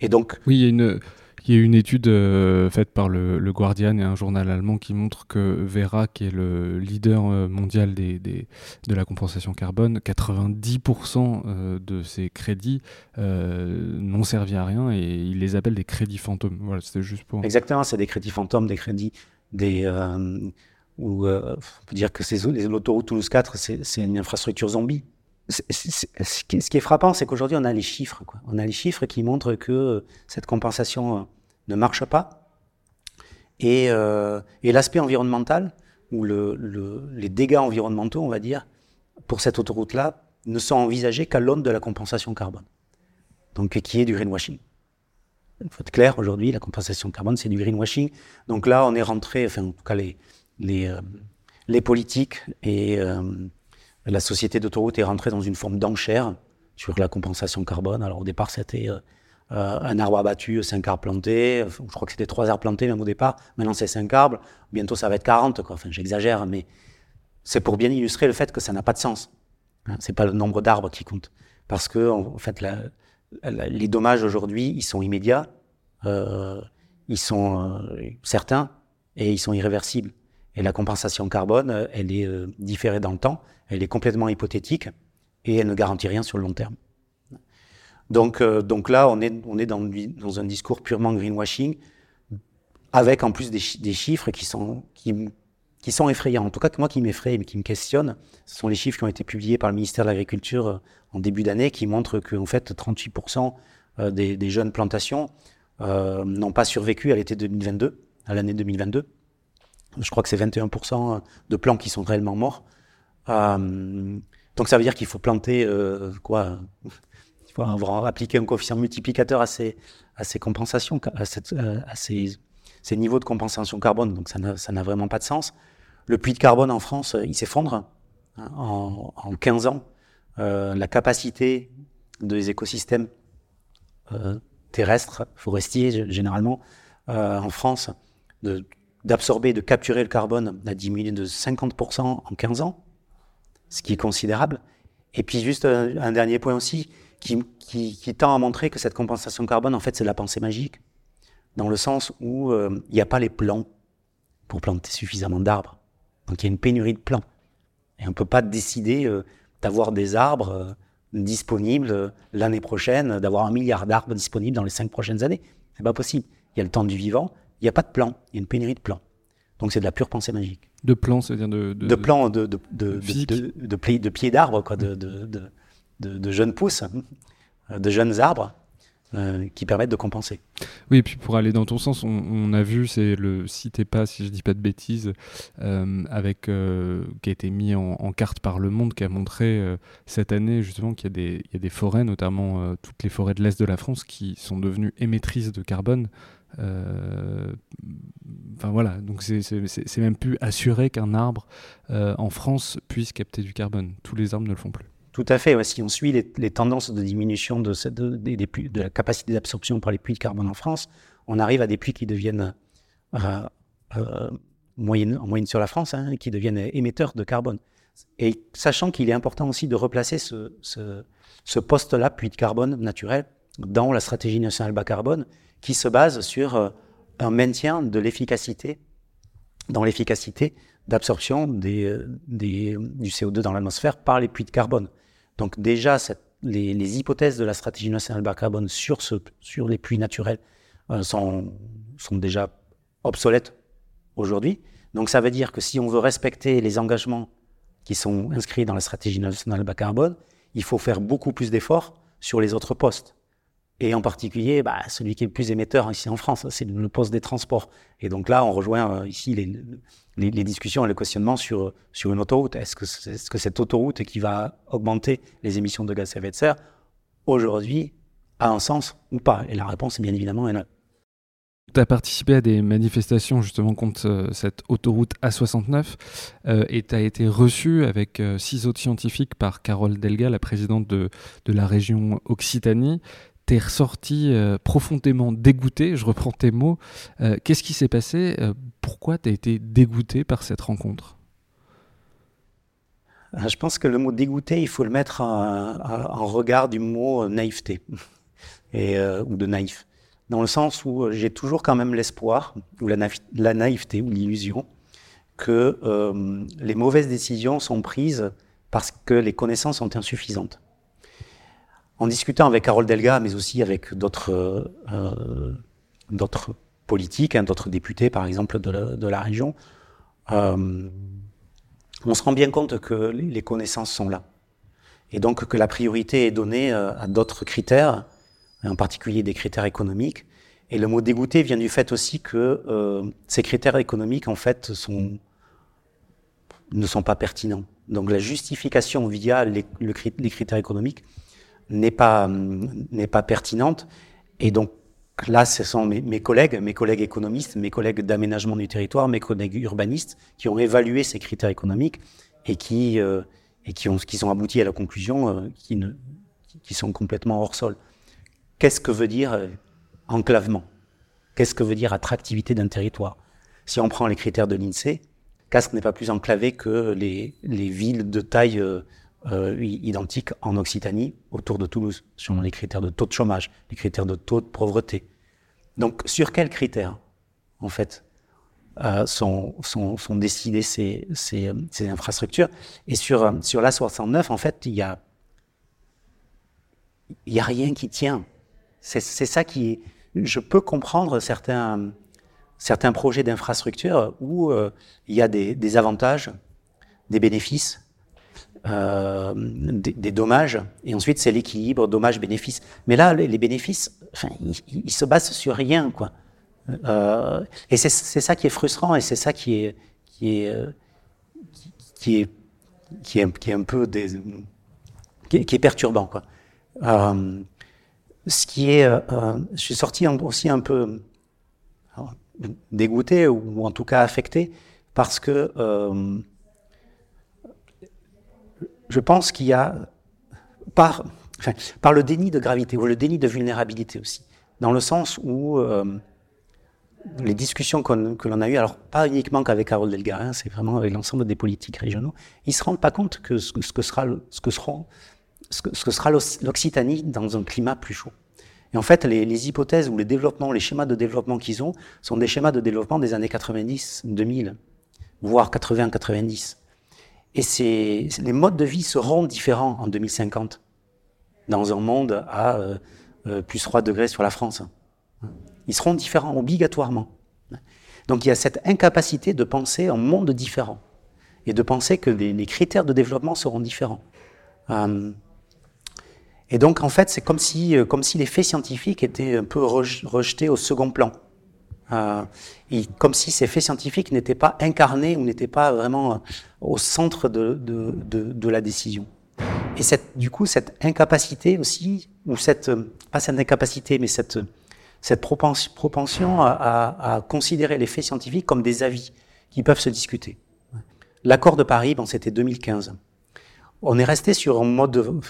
Et donc oui, il y a une il y a une étude euh, faite par le, le, Guardian et un journal allemand qui montre que Vera, qui est le leader euh, mondial des, des, de la compensation carbone, 90% euh, de ces crédits euh, n'ont servi à rien et il les appelle des crédits fantômes. Voilà, c'était juste pour. Exactement, c'est des crédits fantômes, des crédits des. Euh, où, on peut dire que l'autoroute Toulouse 4, c'est une infrastructure zombie. Ce qui est frappant, c'est qu'aujourd'hui, on a les chiffres. On a les chiffres qui montrent que cette compensation ne marche pas. Et, euh, l'aspect environnemental, ou le, le, les dégâts environnementaux, on va dire, pour cette autoroute-là, ne sont envisagés qu'à l'aune de la compensation carbone. Donc, qui est du greenwashing. Il faut être clair, aujourd'hui, la compensation carbone, c'est du greenwashing. Donc là, on est rentré, enfin, en tout cas, les, euh, politiques et euh, la société d'autoroute est rentrée dans une forme d'enchère sur la compensation carbone. Alors, au départ, c'était euh, euh, un arbre abattu, cinq arbres plantés. Je crois que c'était trois arbres plantés même au départ. Maintenant, c'est cinq arbres. Bientôt, ça va être 40. Quoi. Enfin, j'exagère, mais c'est pour bien illustrer le fait que ça n'a pas de sens. Hein, c'est pas le nombre d'arbres qui compte. Parce que, en fait, les dommages aujourd'hui, ils sont immédiats, euh, ils sont certains et ils sont irréversibles. Et la compensation carbone, elle est euh, différée dans le temps, elle est complètement hypothétique et elle ne garantit rien sur le long terme. Donc, euh, donc là, on est, on est dans, un discours purement greenwashing, avec en plus des, chiffres qui sont, qui, sont effrayants. En tout cas, moi qui m'effraie, mais qui me questionne, ce sont les chiffres qui ont été publiés par le ministère de l'Agriculture euh, en début d'année, qui montrent qu'en fait, 38% euh, des, jeunes plantations euh, n'ont pas survécu à l'été 2022, à l'année 2022. Je crois que c'est 21% de plants qui sont réellement morts. Euh, donc ça veut dire qu'il faut planter euh, quoi il faut avoir un coefficient multiplicateur à ces, à ces compensations, à, cette, à ces, niveaux de compensation carbone. Donc ça n'a vraiment pas de sens. Le puits de carbone en France, il s'effondre. Hein, en, en, 15 ans, euh, la capacité des écosystèmes euh, terrestres, forestiers généralement, euh, en France, d'absorber, de, capturer le carbone a diminué de 50% en 15 ans, ce qui est considérable. Et puis juste un, un dernier point aussi, qui, tend à montrer que cette compensation carbone, en fait, c'est de la pensée magique, dans le sens où euh, il n'y a pas les plans pour planter suffisamment d'arbres. Donc il y a une pénurie de plans. Et on ne peut pas décider euh, d'avoir des arbres euh, disponibles euh, l'année prochaine, d'avoir un milliard d'arbres disponibles dans les cinq prochaines années. C'est pas possible. Il y a le temps du vivant Il n'y a pas de plan, il y a une pénurie de plans. Donc c'est de la pure pensée magique. De plans, c'est-à-dire de, de... plans de, de, de, de, pieds d'arbres, quoi, de, de, de, jeunes pousses, hein, de jeunes arbres euh, qui permettent de compenser. Oui, et puis pour aller dans ton sens, on, a vu, c'est le Cité pas, si je dis pas de bêtises, euh, avec, euh, qui a été mis en, carte par Le Monde, qui a montré cette année justement qu'il y, y, a des forêts, notamment toutes les forêts de l'Est de la France, qui sont devenues émettrices de carbone. Enfin voilà, donc c'est même plus assuré qu'un arbre en France puisse capter du carbone. Tous les arbres ne le font plus. Tout à fait. Si on suit les, tendances de diminution de, la capacité d'absorption par les puits de carbone en France, on arrive à des puits qui deviennent, euh, euh, en moyenne sur la France, hein, qui deviennent émetteurs de carbone. Et sachant qu'il est important aussi de replacer ce, ce, poste-là, puits de carbone naturel, dans la stratégie nationale bas carbone, qui se base sur euh, un maintien de l'efficacité, dans l'efficacité d'absorption des, des, du CO2 dans l'atmosphère par les puits de carbone. Donc déjà, les, hypothèses de la stratégie nationale bas carbone sur, les puits naturels euh, sont, sont déjà obsolètes aujourd'hui. Donc ça veut dire que si on veut respecter les engagements qui sont inscrits dans la stratégie nationale bas carbone, il faut faire beaucoup plus d'efforts sur les autres postes et en particulier bah, celui qui est le plus émetteur ici en France, c'est le poste des transports. Et donc là, on rejoint euh, ici les, les, discussions et le questionnement sur, sur une autoroute. Est-ce que, cette autoroute qui va augmenter les émissions de gaz à effet de serre, aujourd'hui, a un sens ou pas? Et la réponse est bien évidemment non. Tu as participé à des manifestations justement contre euh, cette autoroute A69 euh, et tu as été reçu avec six autres scientifiques par Carole Delga, la présidente de, de la région Occitanie t'es ressorti euh, profondément dégoûté, je reprends tes mots. Euh, qu'est-ce qui s'est passé euh, Pourquoi tu as été dégoûté par cette rencontre? Je pense que le mot dégoûté, il faut le mettre en, regard du mot naïveté et, ou de naïf. Dans le sens où j'ai toujours quand même l'espoir, ou la, la, naïveté, ou l'illusion, que les mauvaises décisions sont prises parce que les connaissances sont insuffisantes en discutant avec Carole Delga, mais aussi avec d'autres euh, d'autres politiques, hein, d'autres députés, par exemple, de la, région, euh, on se rend bien compte que les, connaissances sont là. Et donc que la priorité est donnée euh, à d'autres critères, en particulier des critères économiques. Et le mot dégoûté vient du fait aussi que ces critères économiques, en fait, sont, ne sont pas pertinents. Donc la justification via les critères économiques n'est pas, n'est pas pertinente. Et donc là, ce sont mes, collègues, mes collègues économistes, mes collègues d'aménagement du territoire, mes collègues urbanistes qui ont évalué ces critères économiques et qui, euh, et qui, ont, qui sont aboutis à la conclusion euh, qui, ne, qui sont complètement hors sol. Qu'est-ce que veut dire euh, enclavement? Qu'est-ce que veut dire attractivité d'un territoire? Si on prend les critères de l'INSEE, Castres n'est pas plus enclavé que les, les villes de taille euh, identiques en Occitanie, autour de Toulouse, sur les critères de taux de chômage, les critères de taux de pauvreté. Donc, sur quels critères, en fait, euh, sont, sont, sont, décidées ces, ces, ces, infrastructures? Et sur, sur l'A69, en fait, il y a, y a rien qui tient. C'est ça qui. Je peux comprendre certains, certains projets d'infrastructure où euh, il y a des, des avantages, des bénéfices, euh, des, dommages, et ensuite c'est l'équilibre dommages-bénéfices. Mais là, les, bénéfices, enfin, ils, se basent sur rien, quoi. Euh, et c'est ça qui est frustrant, et c'est ça qui est qui est euh, qui, est qui est qui est un peu qui, est, perturbant, quoi. ce qui est, je suis sorti aussi un peu dégoûté ou en tout cas affecté parce que je pense qu'il y a, par, par le déni de gravité ou le déni de vulnérabilité aussi, dans le sens où euh, les discussions que l'on a eues, alors pas uniquement qu'avec Carole Delgarin, hein, c'est vraiment avec l'ensemble des politiques régionaux, ils se rendent pas compte que ce, que sera, ce que sera l'Occitanie dans un climat plus chaud. Et en fait, les, les, hypothèses ou les développements, les schémas de développement qu'ils ont, sont des schémas de développement des années 90, 2000, voire 80-90. Et les modes de vie seront différents en 2050 dans un monde à euh, euh, plus 3 degrés sur la France. Ils seront différents obligatoirement. Donc il y a cette incapacité de penser en monde différent et de penser que les, critères de développement seront différents. Euh, et donc en fait, c'est comme si, comme si les faits scientifiques étaient un peu rejetés au second plan. Euh, et comme si ces faits scientifiques n'étaient pas incarnés ou n'étaient pas vraiment au centre de, de, de, de la décision. Et cette, du coup, cette incapacité aussi, ou cette, pas cette incapacité, mais cette, cette propension à, à, considérer les faits scientifiques comme des avis qui peuvent se discuter. L'accord de Paris, bon, c'était 2015. On est resté sur un mode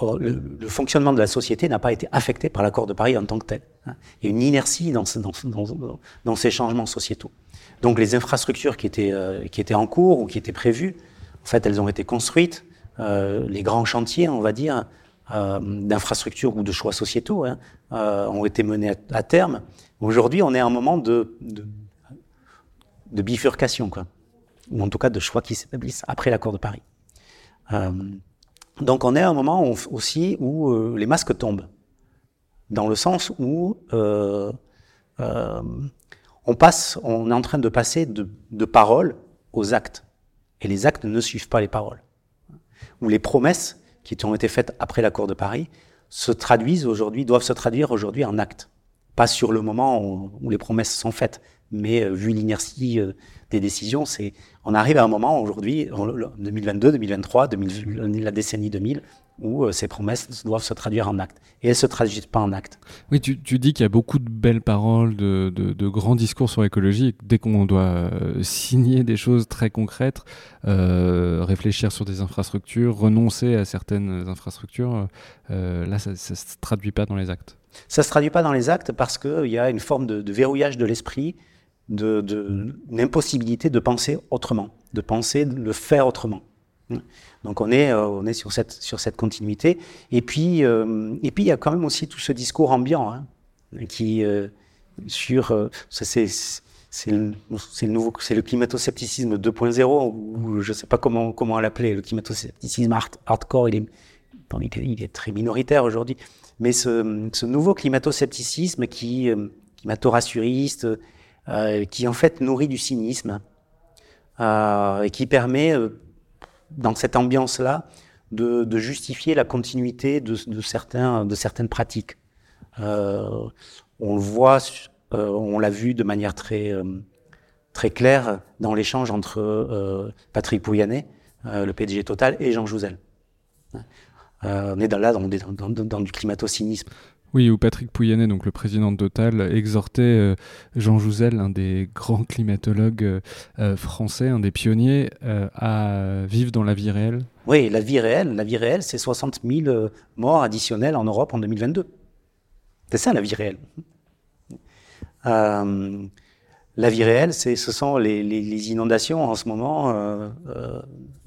le, fonctionnement de la société n'a pas été affecté par l'accord de Paris en tant que tel. Hein. Il y a une inertie dans, ces changements sociétaux. Donc les infrastructures qui étaient, euh, qui étaient en cours ou qui étaient prévues, en fait, elles ont été construites. Euh, les grands chantiers, on va dire, euh, d'infrastructures ou de choix sociétaux hein, ont été menés à, terme. Aujourd'hui, on est à un moment de, de, de, bifurcation, quoi. ou en tout cas de choix qui s'établissent après l'accord de Paris. Euh, donc on est à un moment aussi où euh, les masques tombent, dans le sens où euh, on passe, on est en train de passer de, de paroles aux actes, et les actes ne suivent pas les paroles, ou les promesses qui ont été faites après l'accord de Paris se traduisent aujourd'hui, doivent se traduire aujourd'hui en actes. Pas sur le moment où, les promesses sont faites, mais euh, vu l'inertie euh, des décisions, c'est, on arrive à un moment aujourd'hui, 2022, 2023, 2000, la décennie 2000, où euh, ces promesses doivent se traduire en actes. Et elles ne se traduisent pas en actes. Oui, tu, tu dis qu'il y a beaucoup de belles paroles, de, de, de grands discours sur l'écologie. Dès qu'on doit euh, signer des choses très concrètes, euh, réfléchir sur des infrastructures, renoncer à certaines infrastructures, là, ça ne se traduit pas dans les actes. Ça ne se traduit pas dans les actes parce qu'il y a une forme de, de verrouillage de l'esprit, de, de, une impossibilité de penser autrement, de penser, de le faire autrement. Donc on est, euh, on est sur, cette, sur cette continuité. Et puis, euh, et puis il y a quand même aussi tout ce discours ambiant hein, qui euh, sur c'est c'est le, le, nouveau c'est le climato-scepticisme 2.0 ou je sais pas comment comment l'appeler le climato-scepticisme hardcore il est, il est très minoritaire aujourd'hui mais ce, ce nouveau climato-scepticisme qui climato-rassuriste qui en fait nourrit du cynisme et qui permet dans cette ambiance-là, de, de, justifier la continuité de, de, certains, de certaines pratiques. Euh, on le voit, euh, on l'a vu de manière très, euh, très claire dans l'échange entre euh, Patrick Pouyanné, euh, le PDG Total, et Jean Jouzel. on est dans, là dans, dans, dans du climato-cynisme. Oui, où Patrick Pouyanné, donc le président de Total, exhortait euh, Jean Jouzel, un des grands climatologues euh, euh, français, un des pionniers, à vivre dans la vie réelle. Oui, la vie réelle, la vie réelle, c'est 60 000 morts additionnels en Europe en 2022. C'est ça la vie réelle. la vie réelle, c'est, ce sont les, inondations en ce moment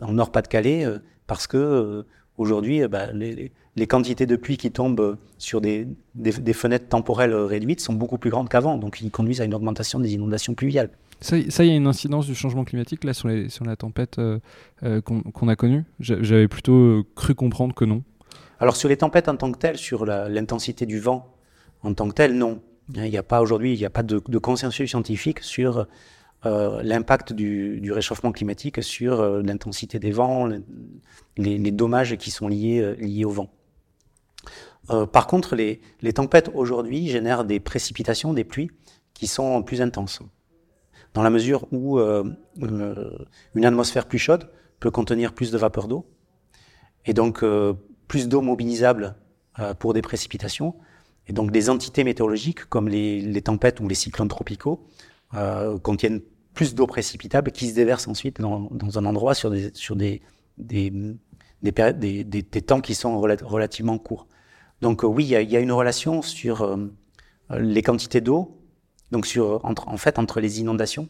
en Nord-Pas-de-Calais, parce que aujourd'hui, bah, les quantités de pluie qui tombent sur des, des, fenêtres temporelles réduites sont beaucoup plus grandes qu'avant, donc ils conduisent à une augmentation des inondations pluviales. Ça, il y a une incidence du changement climatique là sur, les, sur la tempête euh, euh, qu'on a connue? J'avais plutôt euh, cru comprendre que non. Alors sur les tempêtes en tant que telles, sur l'intensité du vent en tant que tel, non. Il n'y a pas aujourd'hui, il n'y a pas de, de, consensus scientifique sur euh, l'impact du, du, réchauffement climatique sur l'intensité des vents, les, les, dommages qui sont liés, liés au vent. Euh, par contre, les, tempêtes aujourd'hui génèrent des précipitations, des pluies qui sont plus intenses. Dans la mesure où euh, euh une atmosphère plus chaude peut contenir plus de vapeur d'eau, et donc plus d'eau mobilisable pour des précipitations, et donc des entités météorologiques comme les, tempêtes ou les cyclones tropicaux contiennent plus d'eau précipitable qui se déverse ensuite dans, un endroit sur des, sur des, des temps qui sont relativement courts. Donc euh, oui, il y, a une relation sur euh, les quantités d'eau, donc sur entre, en fait entre les inondations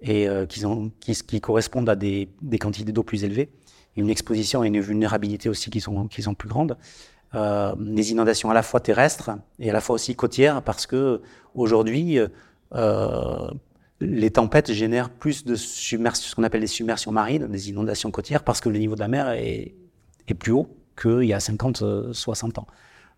et euh, qui, correspondent à des, quantités d'eau plus élevées, une exposition et une vulnérabilité aussi qui sont, qui sont plus grandes. Euh, les inondations à la fois terrestres et à la fois aussi côtières, parce que aujourd'hui, les tempêtes génèrent plus de submersion, ce qu'on appelle des submersions marines, des inondations côtières, parce que le niveau de la mer est, est plus haut qu'il y a 50, 60 ans.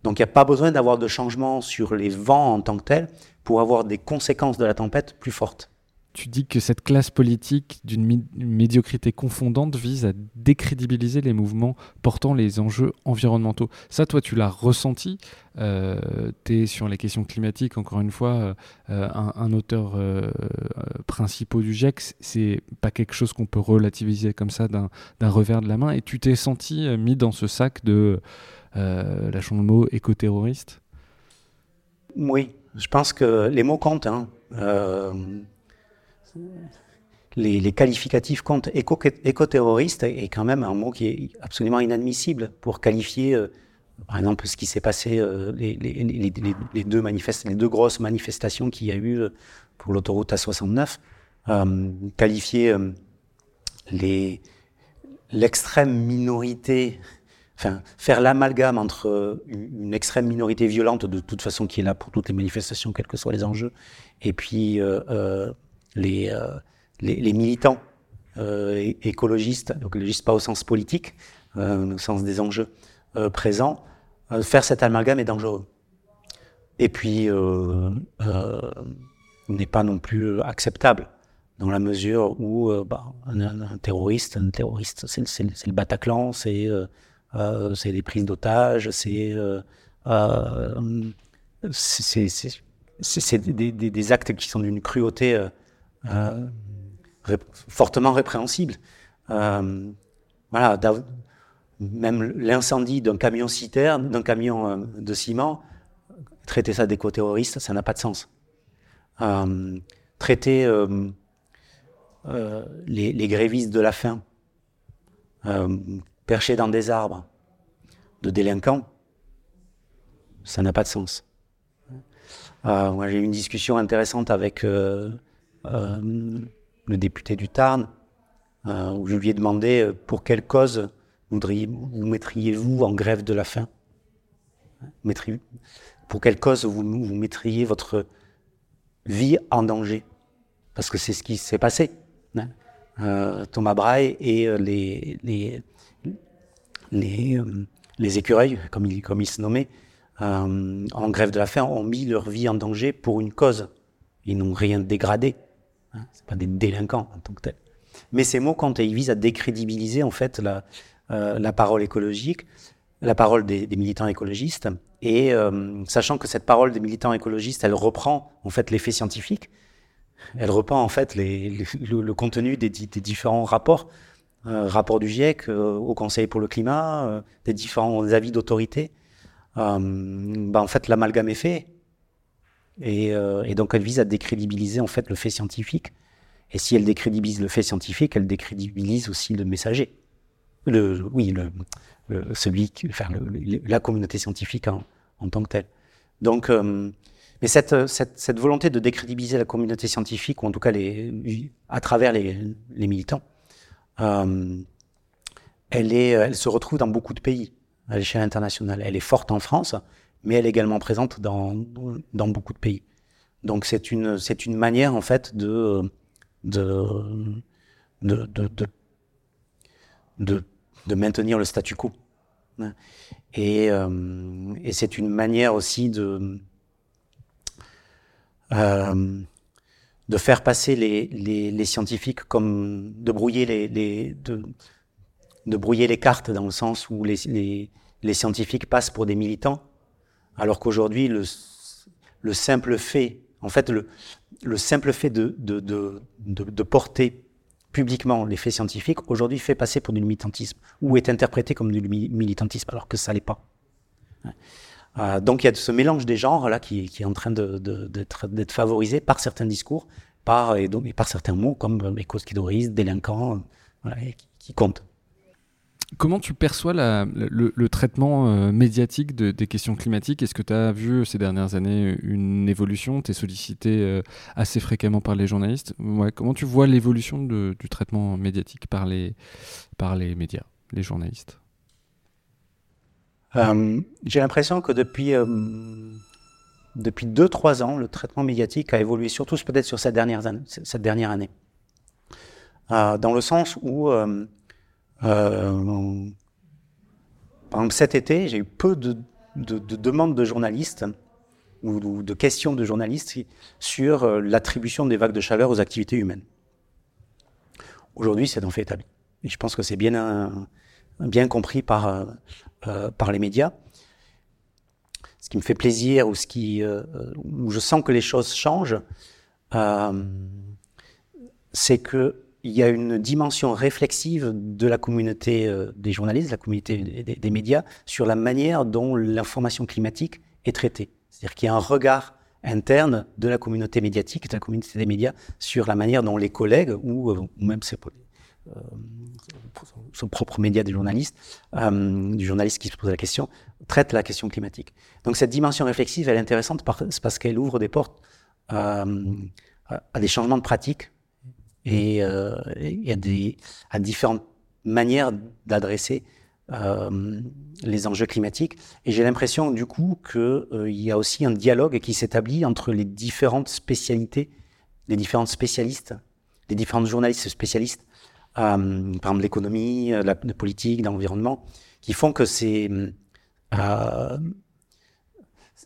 Donc il n'y a pas besoin d'avoir de changement sur les vents en tant que tels pour avoir des conséquences de la tempête plus fortes. Tu dis que cette classe politique d'une médiocrité confondante vise à décrédibiliser les mouvements portant les enjeux environnementaux. Ça, toi, tu l'as ressenti. Euh, tu es sur les questions climatiques, encore une fois, euh, un, un, auteur euh, principal du GIEC. C'est pas quelque chose qu'on peut relativiser comme ça d'un revers de la main. Et tu t'es senti euh, mis dans ce sac de, euh, lâchons le mot, éco-terroriste Oui, je pense que les mots comptent. Hein. Euh, les, qualificatifs comptent. Éco-terroriste est quand même un mot qui est absolument inadmissible pour qualifier, euh, par exemple, ce qui s'est passé, euh, les, deux grosses manifestations qu'il y a eu pour l'autoroute A69, qualifier l'extrême minorité, enfin, faire l'amalgame entre une, extrême minorité violente, de toute façon, qui est là pour toutes les manifestations, quels que soient les enjeux, et puis les, euh, les, militants euh, écologistes, écologistes pas au sens politique, euh, au sens des enjeux présents, faire cet amalgame est dangereux. Et puis, n'est pas non plus acceptable dans la mesure où bah, un, terroriste, un terroriste, c'est le Bataclan, c'est euh, c'est des prises d'otages, c'est euh, c'est des, des, actes qui sont d'une cruauté euh, fortement répréhensible. Euh, voilà, même l'incendie d'un camion citerne, d'un camion euh, de ciment, traiter ça d'éco-terroriste, ça n'a pas de sens. traiter les, les, grévistes de la faim, perchés dans des arbres, de délinquants, ça n'a pas de sens. Euh, j'ai eu une discussion intéressante avec euh, le député du Tarn, euh, où je lui ai demandé euh, pour quelle cause vous mettriez-vous en grève de la faim? Pour quelle cause vous, mettriez votre vie en danger? Parce que c'est ce qui s'est passé. Hein. Thomas Braille et les, les, les, écureuils, comme il, comme il se nommait, en grève de la faim, ont mis leur vie en danger pour une cause. Ils n'ont rien dégradé. Hein, c'est pas des délinquants en tant que tels. Mais ces mots quand ils visent à décrédibiliser en fait la, euh, parole écologique, la parole des, militants écologistes, et euh, sachant que cette parole des militants écologistes, elle reprend en fait l'effet scientifique, elle reprend en fait le, contenu des, différents rapports, euh, rapports du GIEC euh, au Conseil pour le climat, euh, des différents avis d'autorité. Ben, en fait, l'amalgame est fait et, euh, et, donc elle vise à décrédibiliser en fait le fait scientifique. Et si elle décrédibilise le fait scientifique, elle décrédibilise aussi le messager. Le, oui, le, le celui, enfin, le, la communauté scientifique en, en, tant que telle. Donc, euh, mais cette, cette, cette, volonté de décrédibiliser la communauté scientifique, ou en tout cas les, à travers les, les militants, elle, est, elle se retrouve dans beaucoup de pays à l'échelle internationale. Elle est forte en France, mais elle est également présente dans, dans beaucoup de pays. Donc c'est une, c'est une manière en fait de, de, de, de, de, de maintenir le statu quo. Et, euh, et c'est une manière aussi de, euh, de faire passer les, les, les, scientifiques comme de brouiller les, les de, de, brouiller les cartes dans le sens où les, scientifiques passent pour des militants alors qu'aujourd'hui, le, le, simple fait, en fait, le, le simple fait de, de, de, de, porter publiquement les faits scientifiques, aujourd'hui, fait passer pour du militantisme, ou est interprété comme du militantisme, alors que ça l'est pas. Euh, donc il y a ce mélange des genres là qui, est en train d'être favorisé par certains discours, par, et, par certains mots comme éco-skidoriste, délinquant, voilà, qui, qui comptent. Comment tu perçois le, traitement euh, médiatique de, des questions climatiques? Est-ce que tu as vu ces dernières années une évolution? Tu es sollicité euh, assez fréquemment par les journalistes. Comment tu vois l'évolution du traitement médiatique par les, par les médias, les journalistes? Euh, J'ai l'impression que depuis, euh, depuis 2-3 ans, le traitement médiatique a évolué, surtout peut-être sur cette dernière, année. Euh, dans le sens où euh, par exemple, cet été, j'ai eu peu de, de, demandes de journalistes ou, de questions de journalistes sur l'attribution des vagues de chaleur aux activités humaines. Aujourd'hui, c'est en fait établi. Et je pense que c'est bien, bien compris par, par les médias. Ce qui me fait plaisir ou ce qui, où je sens que les choses changent, c'est que il y a une dimension réflexive de la communauté euh, des journalistes, de la communauté des, médias, sur la manière dont l'information climatique est traitée. C'est-à-dire qu'il y a un regard interne de la communauté médiatique, de la communauté des médias, sur la manière dont les collègues, ou, euh, même ses, euh, son propre média des journalistes, du journaliste qui se pose la question, traitent la question climatique. Donc cette dimension réflexive, elle est intéressante parce qu'elle ouvre des portes à des changements de pratiques et, euh, y a des, à différentes manières d'adresser euh, les enjeux climatiques. Et j'ai l'impression du coup qu'il euh, y a aussi un dialogue qui s'établit entre les différentes spécialités, les différents spécialistes, les différents journalistes spécialistes, euh, par exemple l'économie, la, la, politique, l'environnement, qui font que ces, euh,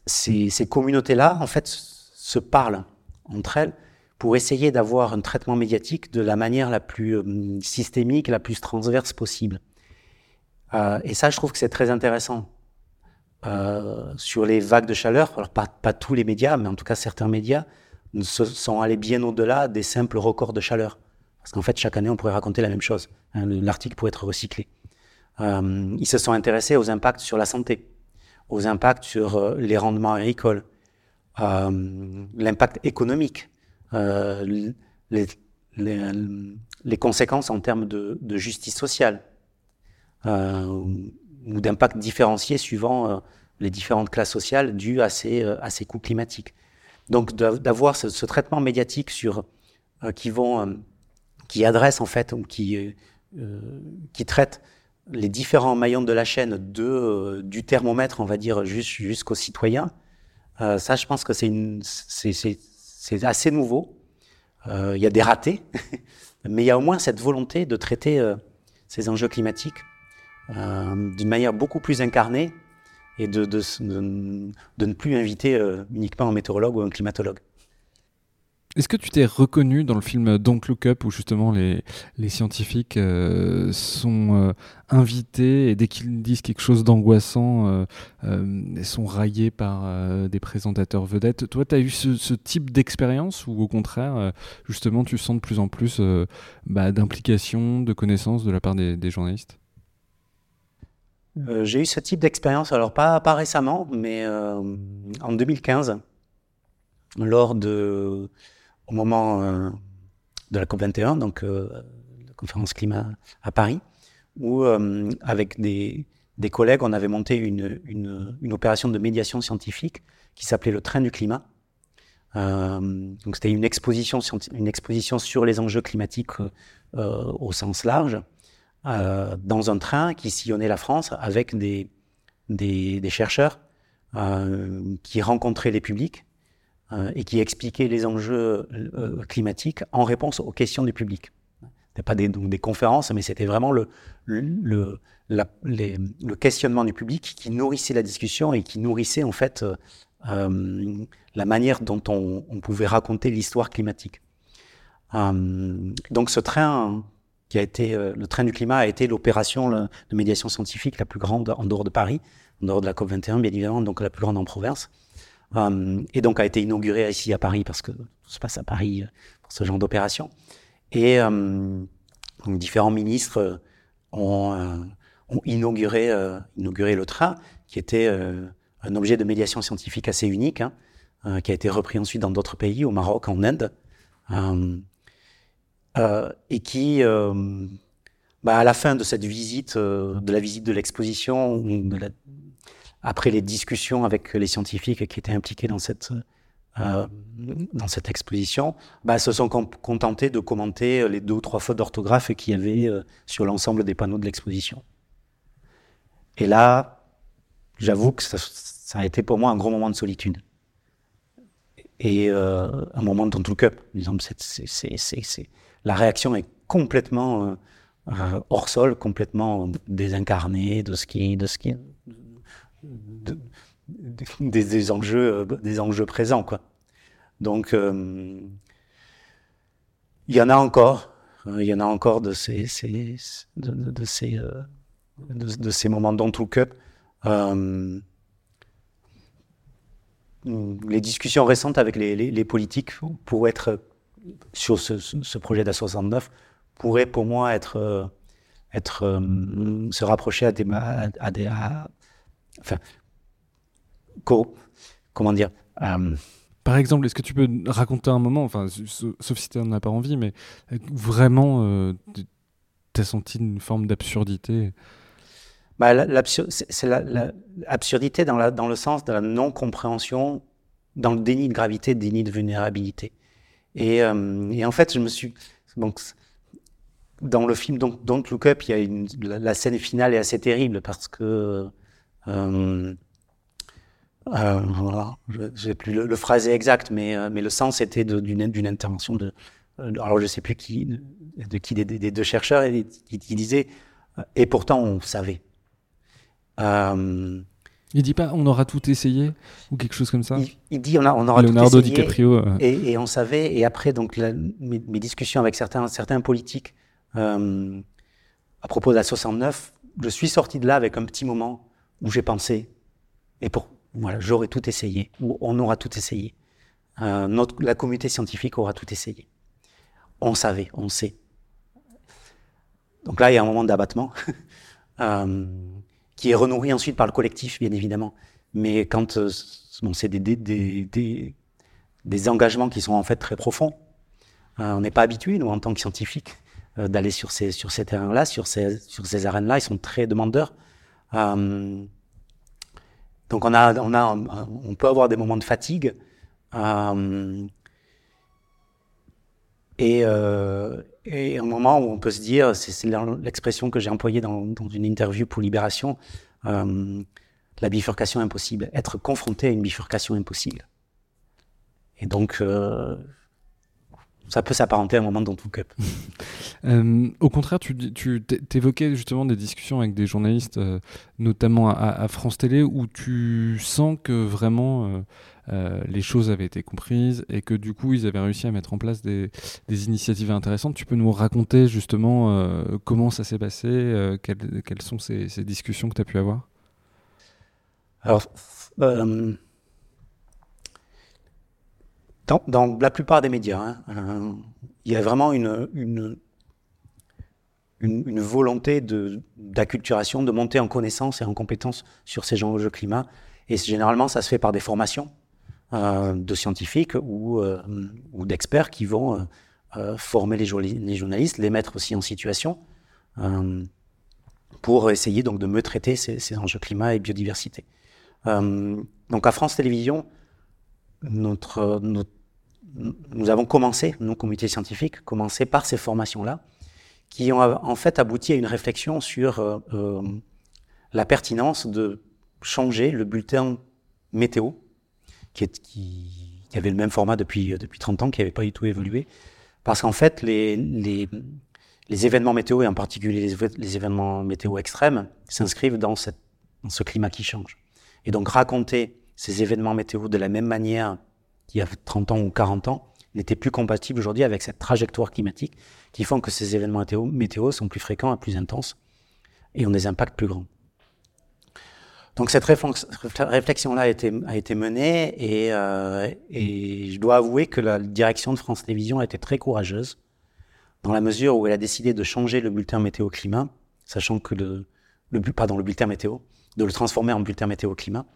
ces, communautés-là, en fait, se parlent entre elles pour essayer d'avoir un traitement médiatique de la manière la plus euh, systémique, la plus transverse possible. Euh, et ça, je trouve que c'est très intéressant. Euh, sur les vagues de chaleur, alors pas, pas, tous les médias, mais en tout cas certains médias, se sont allés bien au-delà des simples records de chaleur. Parce qu'en fait, chaque année, on pourrait raconter la même chose. Hein, L'article pourrait être recyclé. Euh, ils se sont intéressés aux impacts sur la santé, aux impacts sur euh, les rendements agricoles, euh, l'impact économique. Les, conséquences en termes de, justice sociale ou d'impact différencié suivant les différentes classes sociales dues à ces, à ces coûts climatiques. Donc d'avoir ce, ce, traitement médiatique sur qui vont qui adresse en fait qui qui traite les différents maillons de la chaîne de du thermomètre on va dire jusqu'aux citoyens ça je pense que c'est assez nouveau. Euh, il y a des ratés, mais il y a au moins cette volonté de traiter euh, ces enjeux climatiques euh, d'une manière beaucoup plus incarnée et de, de, de ne plus inviter uniquement un météorologue ou un climatologue. Est-ce que tu t'es reconnu dans le film Don't Look Up où justement les, les scientifiques euh, sont euh, invités et dès qu'ils disent quelque chose d'angoissant, euh, euh sont raillés par des présentateurs vedettes Toi, tu as eu ce, type d'expérience ou au contraire, justement, tu sens de plus en plus bah, d'implication, de connaissances de la part des, des journalistes? J'ai eu ce type d'expérience, alors pas, pas récemment, mais en 2015, lors de au moment euh, de la COP21, donc euh, la conférence climat à Paris, où euh, avec des, des, collègues, on avait monté une, une, une, opération de médiation scientifique qui s'appelait le train du climat. donc c'était une exposition, une exposition sur les enjeux climatiques au sens large, dans un train qui sillonnait la France avec des, des, des chercheurs qui rencontraient les publics euh, et qui expliquait les enjeux euh, climatiques en réponse aux questions du public. C'était pas des, conférences, mais c'était vraiment le, questionnement du public qui nourrissait la discussion et qui nourrissait en fait euh, la manière dont on, pouvait raconter l'histoire climatique. Euh, donc ce train qui a été euh, le train du climat a été l'opération de médiation scientifique la plus grande en dehors de Paris, en dehors de la COP 21 bien évidemment, donc la plus grande en province. Euh, et donc a été inauguré ici à Paris parce que tout se passe à Paris euh, pour ce genre d'opération. Et euh, différents ministres ont, ont inauguré, inauguré le train, qui était un objet de médiation scientifique assez unique, hein, qui a été repris ensuite dans d'autres pays, au Maroc, en Inde, et qui, bah, à la fin de cette visite, de la visite de l'exposition, après les discussions avec les scientifiques qui étaient impliqués dans cette, euh, dans cette exposition, bah, se sont contentés de commenter les deux ou trois fautes d'orthographe qu'il y avait euh, sur l'ensemble des panneaux de l'exposition. Et là, j'avoue que ça, ça, a été pour moi un gros moment de solitude. Et euh, un moment de tout cup. Disons, la réaction est complètement euh, euh, hors sol, complètement désincarnée de ce qui, de ce qui, des, enjeux, des enjeux présents. Quoi. Donc, il y en a encore. Il y en a encore de ces, de, ces, de, ces moments dans tout cup. les discussions récentes avec les, les, politiques pour être sur ce, ce projet d'A69 pourraient pour moi être être, euh, se rapprocher à des, à, des, enfin, comment dire. Euh, par exemple, est-ce que tu peux raconter un moment, enfin, sauf si tu n'en as pas envie, mais vraiment, euh, tu as senti une forme d'absurdité? Bah, C'est l'absurdité dans, dans le sens de la non-compréhension, dans le déni de gravité, déni de vulnérabilité. Et, et, en fait, je me suis. Donc, dans le film Don't, Don't Look Up, il y a une, la, scène finale est assez terrible parce que euh, euh, voilà, je n'ai plus le, le, phrasé exact, mais, euh, mais le sens était d'une intervention de, euh, alors je sais plus qui, de qui des, des deux chercheurs, qui, qui disait et pourtant on savait. Il dit pas on aura tout essayé ou quelque chose comme ça. Il, il dit on, a, on aura Leonardo tout essayé DiCaprio. Et, et, on savait et après donc la, mes, mes, discussions avec certains certains politiques à propos de la 69, je suis sorti de là avec un petit moment où j'ai pensé, et pour, voilà, j'aurais tout essayé, ou on aura tout essayé. Euh, notre, la communauté scientifique aura tout essayé. On savait, on sait. Donc là, il y a un moment d'abattement euh, qui est renourri ensuite par le collectif, bien évidemment. Mais quand euh, bon, c'est des, des, des, des, engagements qui sont en fait très profonds, euh, on n'est pas habitué, nous, en tant que scientifiques, euh, d'aller sur ces, sur ces terrains-là, sur ces, sur ces arènes-là. Ils sont très demandeurs. Euh, donc on, a, on, a, on peut avoir des moments de fatigue. Euh, et, euh, et un moment où on peut se dire, c'est l'expression que j'ai employée dans, une interview pour Libération, euh, la bifurcation impossible, être confronté à une bifurcation impossible. Et donc, ça peut s'apparenter à un moment dans tout cup. euh, au contraire, tu, tu évoquais justement des discussions avec des journalistes, euh, notamment à, à, France Télé, où tu sens que vraiment euh, euh, les choses avaient été comprises et que du coup ils avaient réussi à mettre en place des, des initiatives intéressantes. Tu peux nous raconter justement comment ça s'est passé, quelles, quelles, sont ces, ces discussions que tu as pu avoir? Alors, dans, la plupart des médias, hein, euh, il y a vraiment une, volonté d'acculturation, de, monter en connaissance et en compétence sur ces enjeux climat. Et généralement, ça se fait par des formations euh, de scientifiques ou, euh, ou d'experts qui vont former les, journalistes, les mettre aussi en situation pour essayer donc de mieux traiter ces, ces enjeux climat et biodiversité. donc à France Télévisions, nous avons commencé, nos comités scientifiques, commencé par ces formations-là, qui ont en fait abouti à une réflexion sur euh, euh, la pertinence de changer le bulletin météo, qui, avait le même format depuis, depuis 30 ans, qui n'avait pas du tout évolué, parce qu'en fait, les, événements météo, et en particulier les, événements météo extrêmes, s'inscrivent dans ce climat qui change. Et donc raconter ces événements météo de la même manière qu'il y a 30 ans ou 40 ans n'était plus compatible aujourd'hui avec cette trajectoire climatique qui font que ces événements météo, sont plus fréquents et plus intenses et ont des impacts plus grands. Donc cette réflexion-là a été, menée et, euh, et je dois avouer que la direction de France Télévisions a été très courageuse dans la mesure où elle a décidé de changer le bulletin météo-climat, sachant que le, le, pardon, le bulletin météo, de le transformer en bulletin météo-climat,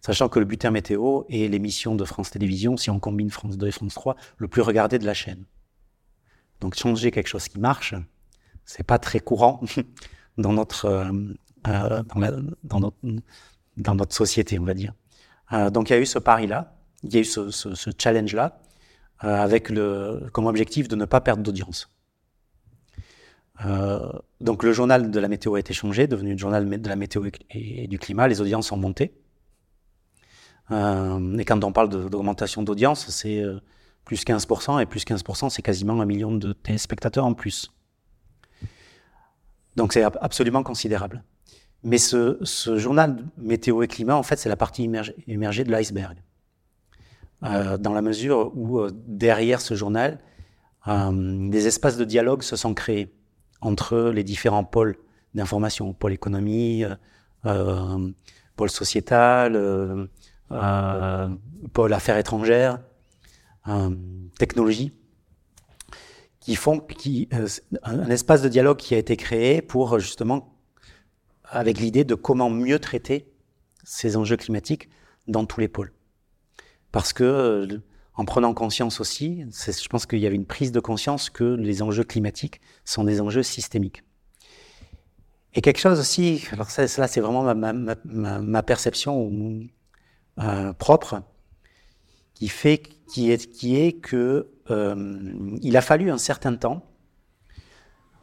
sachant que le bulletin météo est l'émission de France Télévisions, si on combine France 2 et France 3, le plus regardé de la chaîne. Donc changer quelque chose qui marche, c'est pas très courant dans notre, euh, euh, dans, notre, dans notre société, on va dire. Euh, donc il y a eu ce pari-là, il y a eu ce, ce, ce challenge-là, euh, avec le, comme objectif de ne pas perdre d'audience. Donc le journal de la météo a été changé, devenu le journal de la météo et du climat, les audiences ont monté. Euh, et quand on parle d'augmentation d'audience, c'est euh, plus 15%, et plus 15%, c'est quasiment un million de téléspectateurs en plus. Donc c'est absolument considérable. Mais ce, journal météo et climat, en fait, c'est la partie émergée, de l'iceberg. Euh, dans la mesure où, derrière ce journal, des espaces de dialogue se sont créés entre les différents pôles d'information, pôle économie, pôle sociétal, pôle affaires étrangères, technologie qui font qui, euh, un espace de dialogue qui a été créé pour justement avec l'idée de comment mieux traiter ces enjeux climatiques dans tous les pôles. Parce que euh, en prenant conscience aussi, je pense qu'il y avait une prise de conscience que les enjeux climatiques sont des enjeux systémiques. Et quelque chose aussi, alors ça, là c'est vraiment ma, ma, ma, perception euh, propre, qui fait, qui est, qui est que euh, il a fallu un certain temps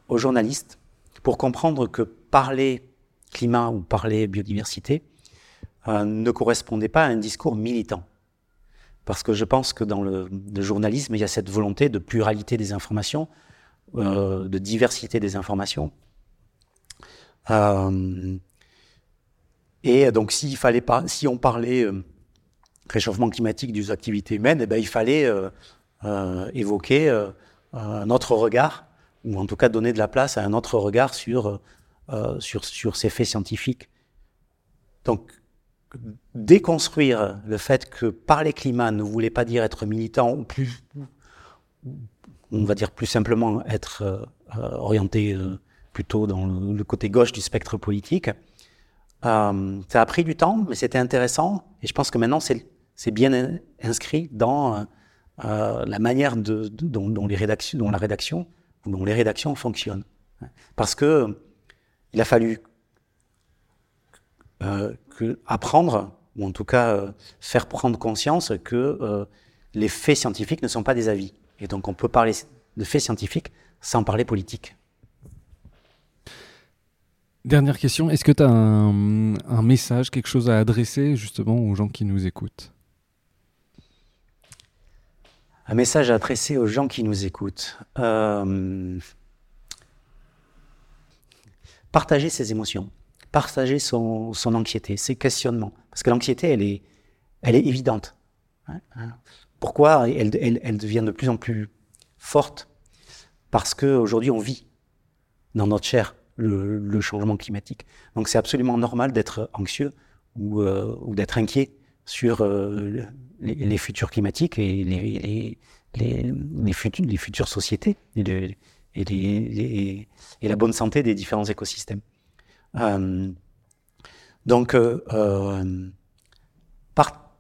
aux journalistes pour comprendre que parler climat ou parler biodiversité euh, ne correspondait pas à un discours militant. Parce que je pense que dans le, journalisme, il y a cette volonté de pluralité des informations, de diversité des informations. Et donc, s'il fallait pas, si on parlait réchauffement climatique des activités humaines, eh ben, il fallait euh, évoquer euh, un autre regard, ou en tout cas donner de la place à un autre regard sur, euh, sur, sur ces faits scientifiques. Donc, déconstruire le fait que parler climat ne voulait pas dire être militant ou plus, on va dire plus simplement être orienté plutôt dans le, côté gauche du spectre politique. Ça a pris du temps, mais c'était intéressant et je pense que maintenant c'est bien inscrit dans euh, la manière dont, les rédactions, la rédaction, dont les rédactions fonctionnent. Parce que il a fallu euh, apprendre, ou en tout cas euh, faire prendre conscience que les faits scientifiques ne sont pas des avis. Et donc on peut parler de faits scientifiques sans parler politique. Dernière question, est-ce que tu as un, message, quelque chose à adresser justement aux gens qui nous écoutent? Un message adressé aux gens qui nous écoutent. Euh, partager ses émotions, partager son, anxiété, ses questionnements. Parce que l'anxiété, elle est, elle est évidente. Hein, hein. Pourquoi elle, devient de plus en plus forte? Parce qu'aujourd'hui, on vit dans notre chair le, changement climatique. Donc c'est absolument normal d'être anxieux ou, euh, d'être inquiet sur euh, les, futurs climatiques et les, les, futures, sociétés et, la bonne santé des différents écosystèmes. Euh, donc,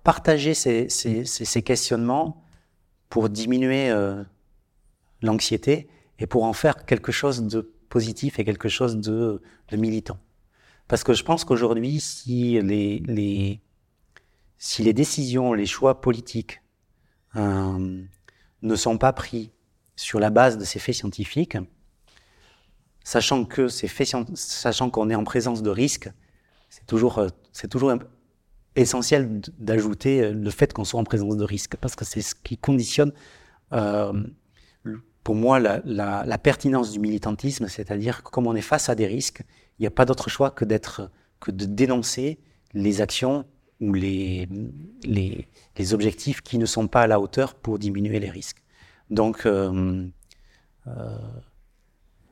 partager ces, questionnements pour diminuer l'anxiété et pour en faire quelque chose de positif et quelque chose de, militant. Parce que je pense qu'aujourd'hui, si les, les, si les décisions, les choix politiques euh, ne sont pas pris sur la base de ces faits scientifiques, sachant que ces faits, sachant qu'on est en présence de risques, c'est toujours, euh, c'est toujours essentiel d'ajouter euh, le fait qu'on soit en présence de risques, parce que c'est ce qui conditionne, pour moi, la, la, pertinence du militantisme, c'est-à-dire que comme on est face à des risques, il n'y a pas d'autre choix que d'être, que de dénoncer les actions ou les, les, les, objectifs qui ne sont pas à la hauteur pour diminuer les risques. Donc, euh, euh,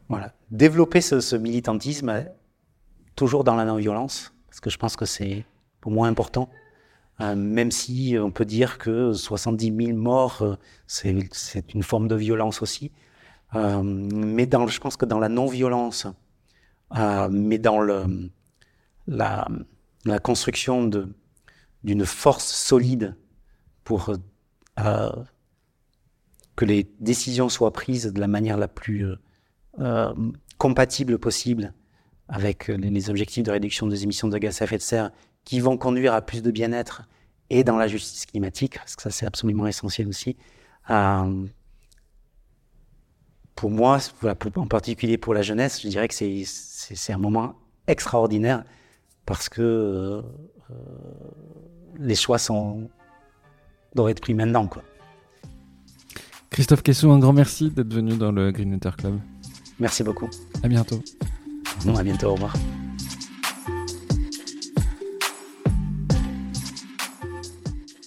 voilà. Développer ce, ce, militantisme toujours dans la non-violence, parce que je pense que c'est pour moi important, euh, même si on peut dire que 70 000 morts, euh, c'est une forme de violence aussi. Euh, mais dans, je pense que dans la non-violence, mais dans la, construction d'une force solide pour euh, que les décisions soient prises de la manière la plus euh, euh, compatible possible avec les, objectifs de réduction des émissions de gaz à effet de serre qui vont conduire à plus de bien-être et dans la justice climatique, parce que ça c'est absolument essentiel aussi. pour moi, en particulier pour la jeunesse, je dirais que c'est un moment extraordinaire parce que les choix sont doivent être pris maintenant. Quoi. Christophe Kessou, un grand merci d'être venu dans le Green Hunter Club. Merci beaucoup. À bientôt. Bon, à bientôt, au revoir.